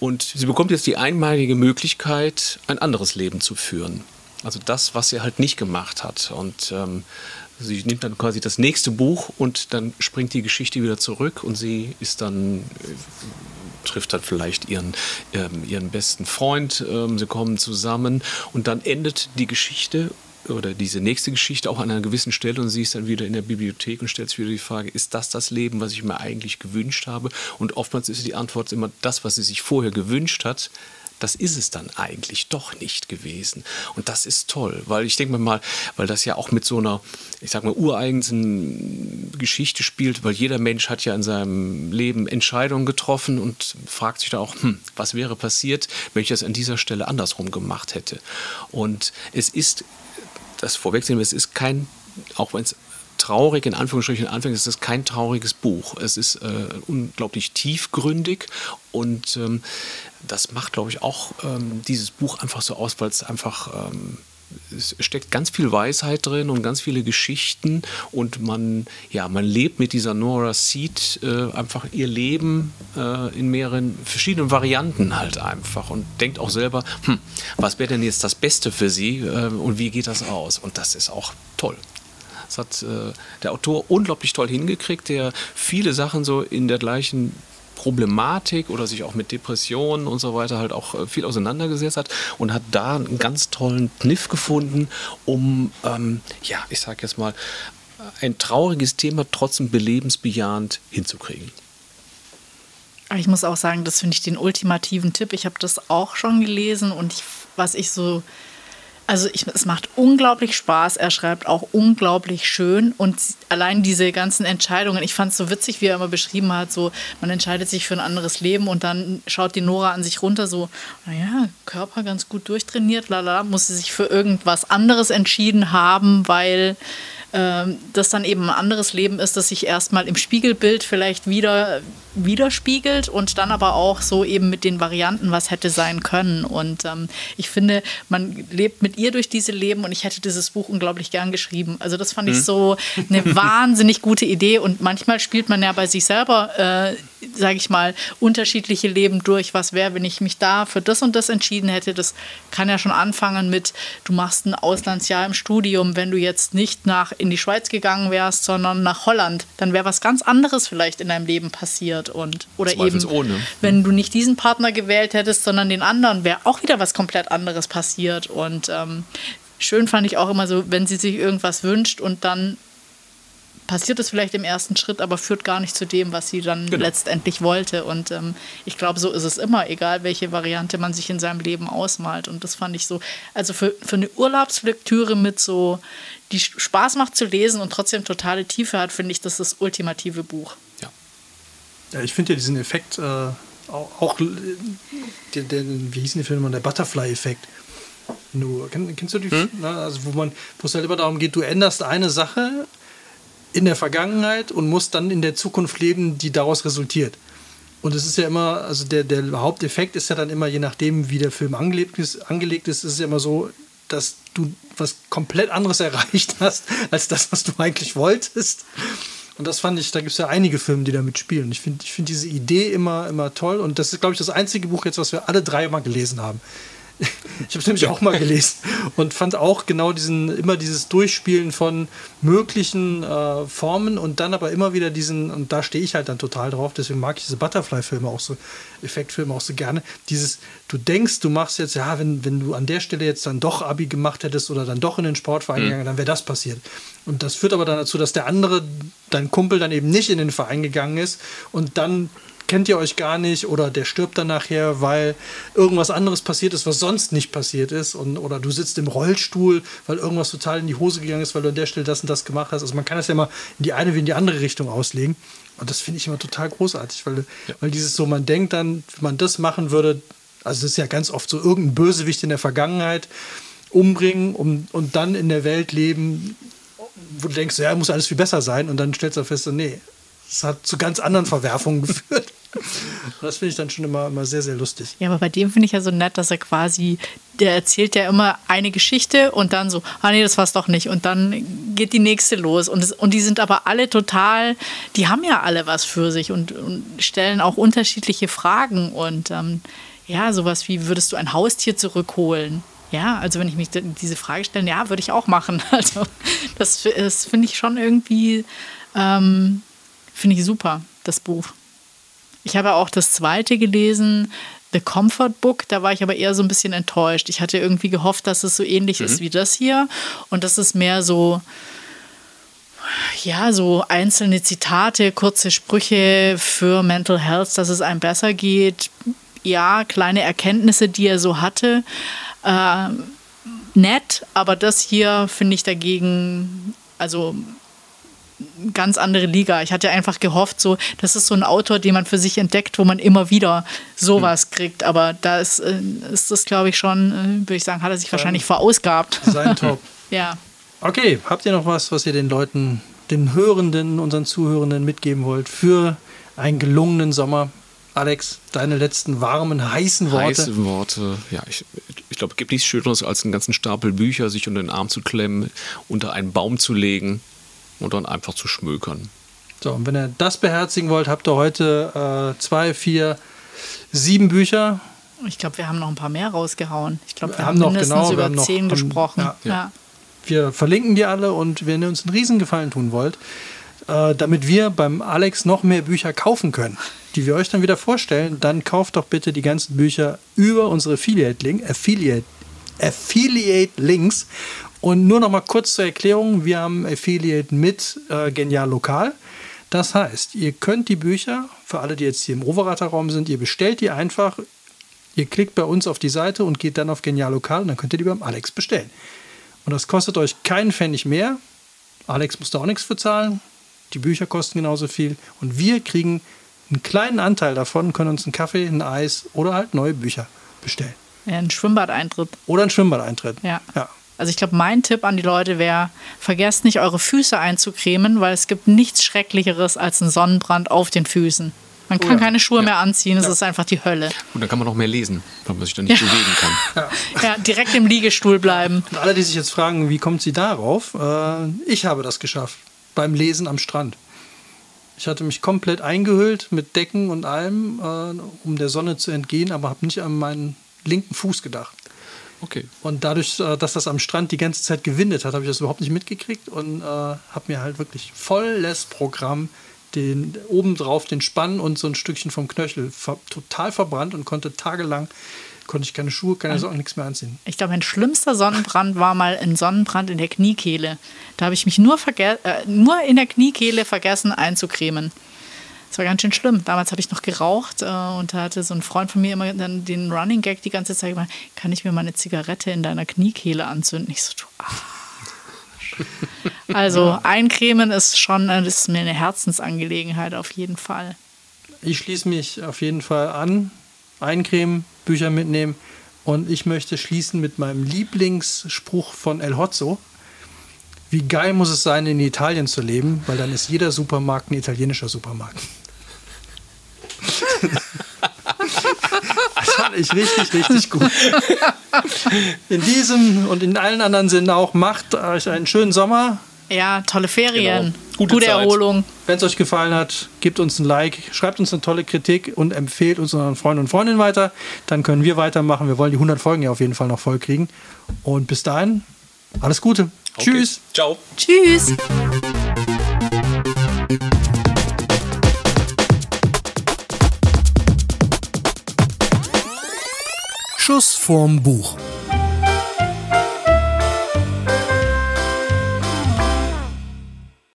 Und sie bekommt jetzt die einmalige Möglichkeit, ein anderes Leben zu führen. Also das, was sie halt nicht gemacht hat. Und ähm, sie nimmt dann quasi das nächste Buch und dann springt die Geschichte wieder zurück und sie ist dann äh, trifft halt vielleicht ihren, ähm, ihren besten Freund, ähm, sie kommen zusammen und dann endet die Geschichte oder diese nächste Geschichte auch an einer gewissen Stelle und sie ist dann wieder in der Bibliothek und stellt sich wieder die Frage, ist das das Leben, was ich mir eigentlich gewünscht habe? Und oftmals ist die Antwort immer das, was sie sich vorher gewünscht hat, das ist es dann eigentlich doch nicht gewesen. Und das ist toll, weil ich denke mir mal, weil das ja auch mit so einer, ich sag mal, ureigensten Geschichte spielt, weil jeder Mensch hat ja in seinem Leben Entscheidungen getroffen und fragt sich da auch, hm, was wäre passiert, wenn ich das an dieser Stelle andersrum gemacht hätte. Und es ist, das vorwegzunehmen, es ist kein, auch wenn es traurig, in Anführungsstrichen anfängt, es ist kein trauriges Buch. Es ist äh, unglaublich tiefgründig und ähm, das macht, glaube ich, auch ähm, dieses Buch einfach so aus, weil es einfach ähm, es steckt ganz viel Weisheit drin und ganz viele Geschichten und man, ja, man lebt mit dieser Nora Seed äh, einfach ihr Leben äh, in mehreren verschiedenen Varianten halt einfach und denkt auch selber, hm, was wäre denn jetzt das Beste für sie äh, und wie geht das aus? Und das ist auch toll. Das hat äh, der Autor unglaublich toll hingekriegt, der viele Sachen so in der gleichen Problematik oder sich auch mit Depressionen und so weiter halt auch äh, viel auseinandergesetzt hat und hat da einen ganz tollen Kniff gefunden, um, ähm, ja, ich sag jetzt mal, ein trauriges Thema trotzdem belebensbejahend hinzukriegen. Ich muss auch sagen, das finde ich den ultimativen Tipp. Ich habe das auch schon gelesen und ich, was ich so also ich, es macht unglaublich Spaß. Er schreibt auch unglaublich schön. Und allein diese ganzen Entscheidungen, ich fand es so witzig, wie er immer beschrieben hat, so man entscheidet sich für ein anderes Leben und dann schaut die Nora an sich runter, so, naja, Körper ganz gut durchtrainiert, lala, muss sie sich für irgendwas anderes entschieden haben, weil das dann eben ein anderes Leben ist, das sich erstmal im Spiegelbild vielleicht wieder widerspiegelt und dann aber auch so eben mit den Varianten, was hätte sein können. Und ähm, ich finde, man lebt mit ihr durch diese Leben und ich hätte dieses Buch unglaublich gern geschrieben. Also das fand mhm. ich so eine (laughs) wahnsinnig gute Idee und manchmal spielt man ja bei sich selber, äh, sage ich mal, unterschiedliche Leben durch. Was wäre, wenn ich mich da für das und das entschieden hätte? Das kann ja schon anfangen mit, du machst ein Auslandsjahr im Studium, wenn du jetzt nicht nach in die Schweiz gegangen wärst, sondern nach Holland, dann wäre was ganz anderes vielleicht in deinem Leben passiert und oder eben ohne. wenn du nicht diesen Partner gewählt hättest, sondern den anderen, wäre auch wieder was komplett anderes passiert und ähm, schön fand ich auch immer so, wenn sie sich irgendwas wünscht und dann passiert es vielleicht im ersten Schritt, aber führt gar nicht zu dem, was sie dann genau. letztendlich wollte. Und ähm, ich glaube, so ist es immer, egal welche Variante man sich in seinem Leben ausmalt. Und das fand ich so, also für, für eine Urlaubslektüre mit so, die Spaß macht zu lesen und trotzdem totale Tiefe hat, finde ich, das ist das ultimative Buch. Ja. Ja, ich finde ja diesen Effekt äh, auch, auch den, den, wie hieß der Film, der Butterfly-Effekt. Nur, kenn, kennst du die? Hm? Na, also wo man, wo es halt immer darum geht, du änderst eine Sache in der Vergangenheit und musst dann in der Zukunft leben, die daraus resultiert. Und es ist ja immer, also der, der Haupteffekt ist ja dann immer, je nachdem, wie der Film angelegt ist, angelegt ist, ist es ja immer so, dass du was komplett anderes erreicht hast, als das, was du eigentlich wolltest. Und das fand ich, da gibt es ja einige Filme, die damit spielen. Ich finde ich find diese Idee immer, immer toll. Und das ist, glaube ich, das einzige Buch jetzt, was wir alle drei mal gelesen haben. (laughs) Ich habe es nämlich auch mal gelesen und fand auch genau diesen, immer dieses Durchspielen von möglichen äh, Formen und dann aber immer wieder diesen, und da stehe ich halt dann total drauf, deswegen mag ich diese Butterfly-Filme auch so, Effektfilme auch so gerne. Dieses, du denkst, du machst jetzt, ja, wenn, wenn du an der Stelle jetzt dann doch Abi gemacht hättest oder dann doch in den Sportverein mhm. gegangen, dann wäre das passiert. Und das führt aber dann dazu, dass der andere, dein Kumpel, dann eben nicht in den Verein gegangen ist und dann kennt ihr euch gar nicht oder der stirbt dann nachher, weil irgendwas anderes passiert ist, was sonst nicht passiert ist. Und, oder du sitzt im Rollstuhl, weil irgendwas total in die Hose gegangen ist, weil du an der Stelle das und das gemacht hast. Also man kann das ja immer in die eine wie in die andere Richtung auslegen. Und das finde ich immer total großartig, weil, ja. weil dieses so, man denkt dann, wenn man das machen würde, also das ist ja ganz oft so irgendein Bösewicht in der Vergangenheit umbringen um, und dann in der Welt leben, wo du denkst, ja, muss alles viel besser sein und dann stellst du fest, nee, es hat zu ganz anderen Verwerfungen (laughs) geführt. Das finde ich dann schon immer, immer sehr, sehr lustig. Ja, aber bei dem finde ich ja so nett, dass er quasi, der erzählt ja immer eine Geschichte und dann so, ah nee, das war's doch nicht. Und dann geht die nächste los. Und, das, und die sind aber alle total, die haben ja alle was für sich und, und stellen auch unterschiedliche Fragen. Und ähm, ja, sowas wie, würdest du ein Haustier zurückholen? Ja, also wenn ich mich diese Frage stelle, ja, würde ich auch machen. (laughs) Also das, das finde ich schon irgendwie, ähm, finde ich super, das Buch. Ich habe auch das zweite gelesen, The Comfort Book. Da war ich aber eher so ein bisschen enttäuscht. Ich hatte irgendwie gehofft, dass es so ähnlich mhm. ist wie das hier. Und das ist mehr so, ja, so einzelne Zitate, kurze Sprüche für Mental Health, dass es einem besser geht. ja, kleine Erkenntnisse, die er so hatte, äh, nett, aber das hier finde ich dagegen, also ganz andere Liga. Ich hatte einfach gehofft, so, das ist so ein Autor, den man für sich entdeckt, wo man immer wieder sowas kriegt. Aber da ist, äh, ist das, glaube ich, schon, äh, würde ich sagen, hat er sich wahrscheinlich verausgabt. Sein (laughs) Top. ja. Okay, habt ihr noch was, was ihr den Leuten, den Hörenden, unseren Zuhörenden mitgeben wollt für einen gelungenen Sommer? Alex, deine letzten warmen, heißen Worte. Heiße Worte. Ja, ich, ich glaube, es gibt nichts Schöneres, als einen ganzen Stapel Bücher sich unter den Arm zu klemmen, unter einen Baum zu legen und dann einfach zu schmökern. So, und wenn ihr das beherzigen wollt, habt ihr heute äh, zwei, vier, sieben Bücher. Ich glaube, wir haben noch ein paar mehr rausgehauen. Ich glaube, wir, Wir haben haben noch, mindestens genau, über haben noch- zehn haben- gesprochen. ja. ja. Wir verlinken die alle und wenn ihr uns einen Riesengefallen tun wollt, äh, damit wir beim Alex noch mehr Bücher kaufen können, die wir euch dann wieder vorstellen, dann kauft doch bitte die ganzen Bücher über unsere Affiliate-Link, Affiliate, Affiliate-Links. Und nur noch mal kurz zur Erklärung, wir haben Affiliate mit äh, Genial Lokal. Das heißt, ihr könnt die Bücher, für alle, die jetzt hier im Overater Raum sind, ihr bestellt die einfach, ihr klickt bei uns auf die Seite und geht dann auf Genial Lokal und dann könnt ihr die beim Alex bestellen. Und das kostet euch keinen Pfennig mehr. Alex muss da auch nichts für zahlen. Die Bücher kosten genauso viel. Und wir kriegen einen kleinen Anteil davon, können uns einen Kaffee, ein Eis oder halt neue Bücher bestellen. Ja, ein Schwimmbadeintritt. Oder einen Schwimmbadeintritt. Ja. ja. Also ich glaube, mein Tipp an die Leute wäre, vergesst nicht, eure Füße einzucremen, weil es gibt nichts Schrecklicheres als ein Sonnenbrand auf den Füßen. Man kann ja. keine Schuhe mehr anziehen, es ist einfach die Hölle. Und dann kann man noch mehr lesen, weil man sich dann nicht bewegen kann. Ja, direkt im Liegestuhl bleiben. Und alle, die sich jetzt fragen, wie kommt sie darauf? Äh, ich habe das geschafft. Beim Lesen am Strand. Ich hatte mich komplett eingehüllt mit Decken und allem, äh, um der Sonne zu entgehen, aber habe nicht an meinen linken Fuß gedacht. Okay. Und dadurch, äh, dass das am Strand die ganze Zeit gewindet hat, habe ich das überhaupt nicht mitgekriegt und äh, habe mir halt wirklich volles Programm den obendrauf den Spann und so ein Stückchen vom Knöchel ver total verbrannt und konnte tagelang konnte ich keine Schuhe, keine Socken, nichts mehr anziehen. Ich glaube, mein schlimmster Sonnenbrand war mal ein Sonnenbrand in der Kniekehle. Da habe ich mich nur, äh, nur in der Kniekehle vergessen einzucremen. Das war ganz schön schlimm. Damals habe ich noch geraucht äh, und da hatte so ein Freund von mir immer dann den Running Gag die ganze Zeit gemacht, kann ich mir mal eine Zigarette in deiner Kniekehle anzünden? Ich so, du Arsch. Also eincremen ist schon äh, das ist mir eine Herzensangelegenheit auf jeden Fall. Ich schließe mich auf jeden Fall an. Eincremen, Bücher mitnehmen. Und ich möchte schließen mit meinem Lieblingsspruch von El Hotzo. Wie geil muss es sein, in Italien zu leben, weil dann ist jeder Supermarkt ein italienischer Supermarkt. (laughs) das fand ich richtig, richtig gut. In diesem und in allen anderen Sinnen auch, macht euch einen schönen Sommer. Ja, tolle Ferien, Genau. Gute gute. Erholung. Wenn es euch gefallen hat, gebt uns ein Like, schreibt uns eine tolle Kritik und empfehlt uns unseren Freunden und Freundinnen weiter. Dann können wir weitermachen. Wir wollen die 100 Folgen ja auf jeden Fall noch voll kriegen. Und bis dahin, alles Gute. Okay. Tschüss. Ciao. Tschüss. Schuss vorm Buch.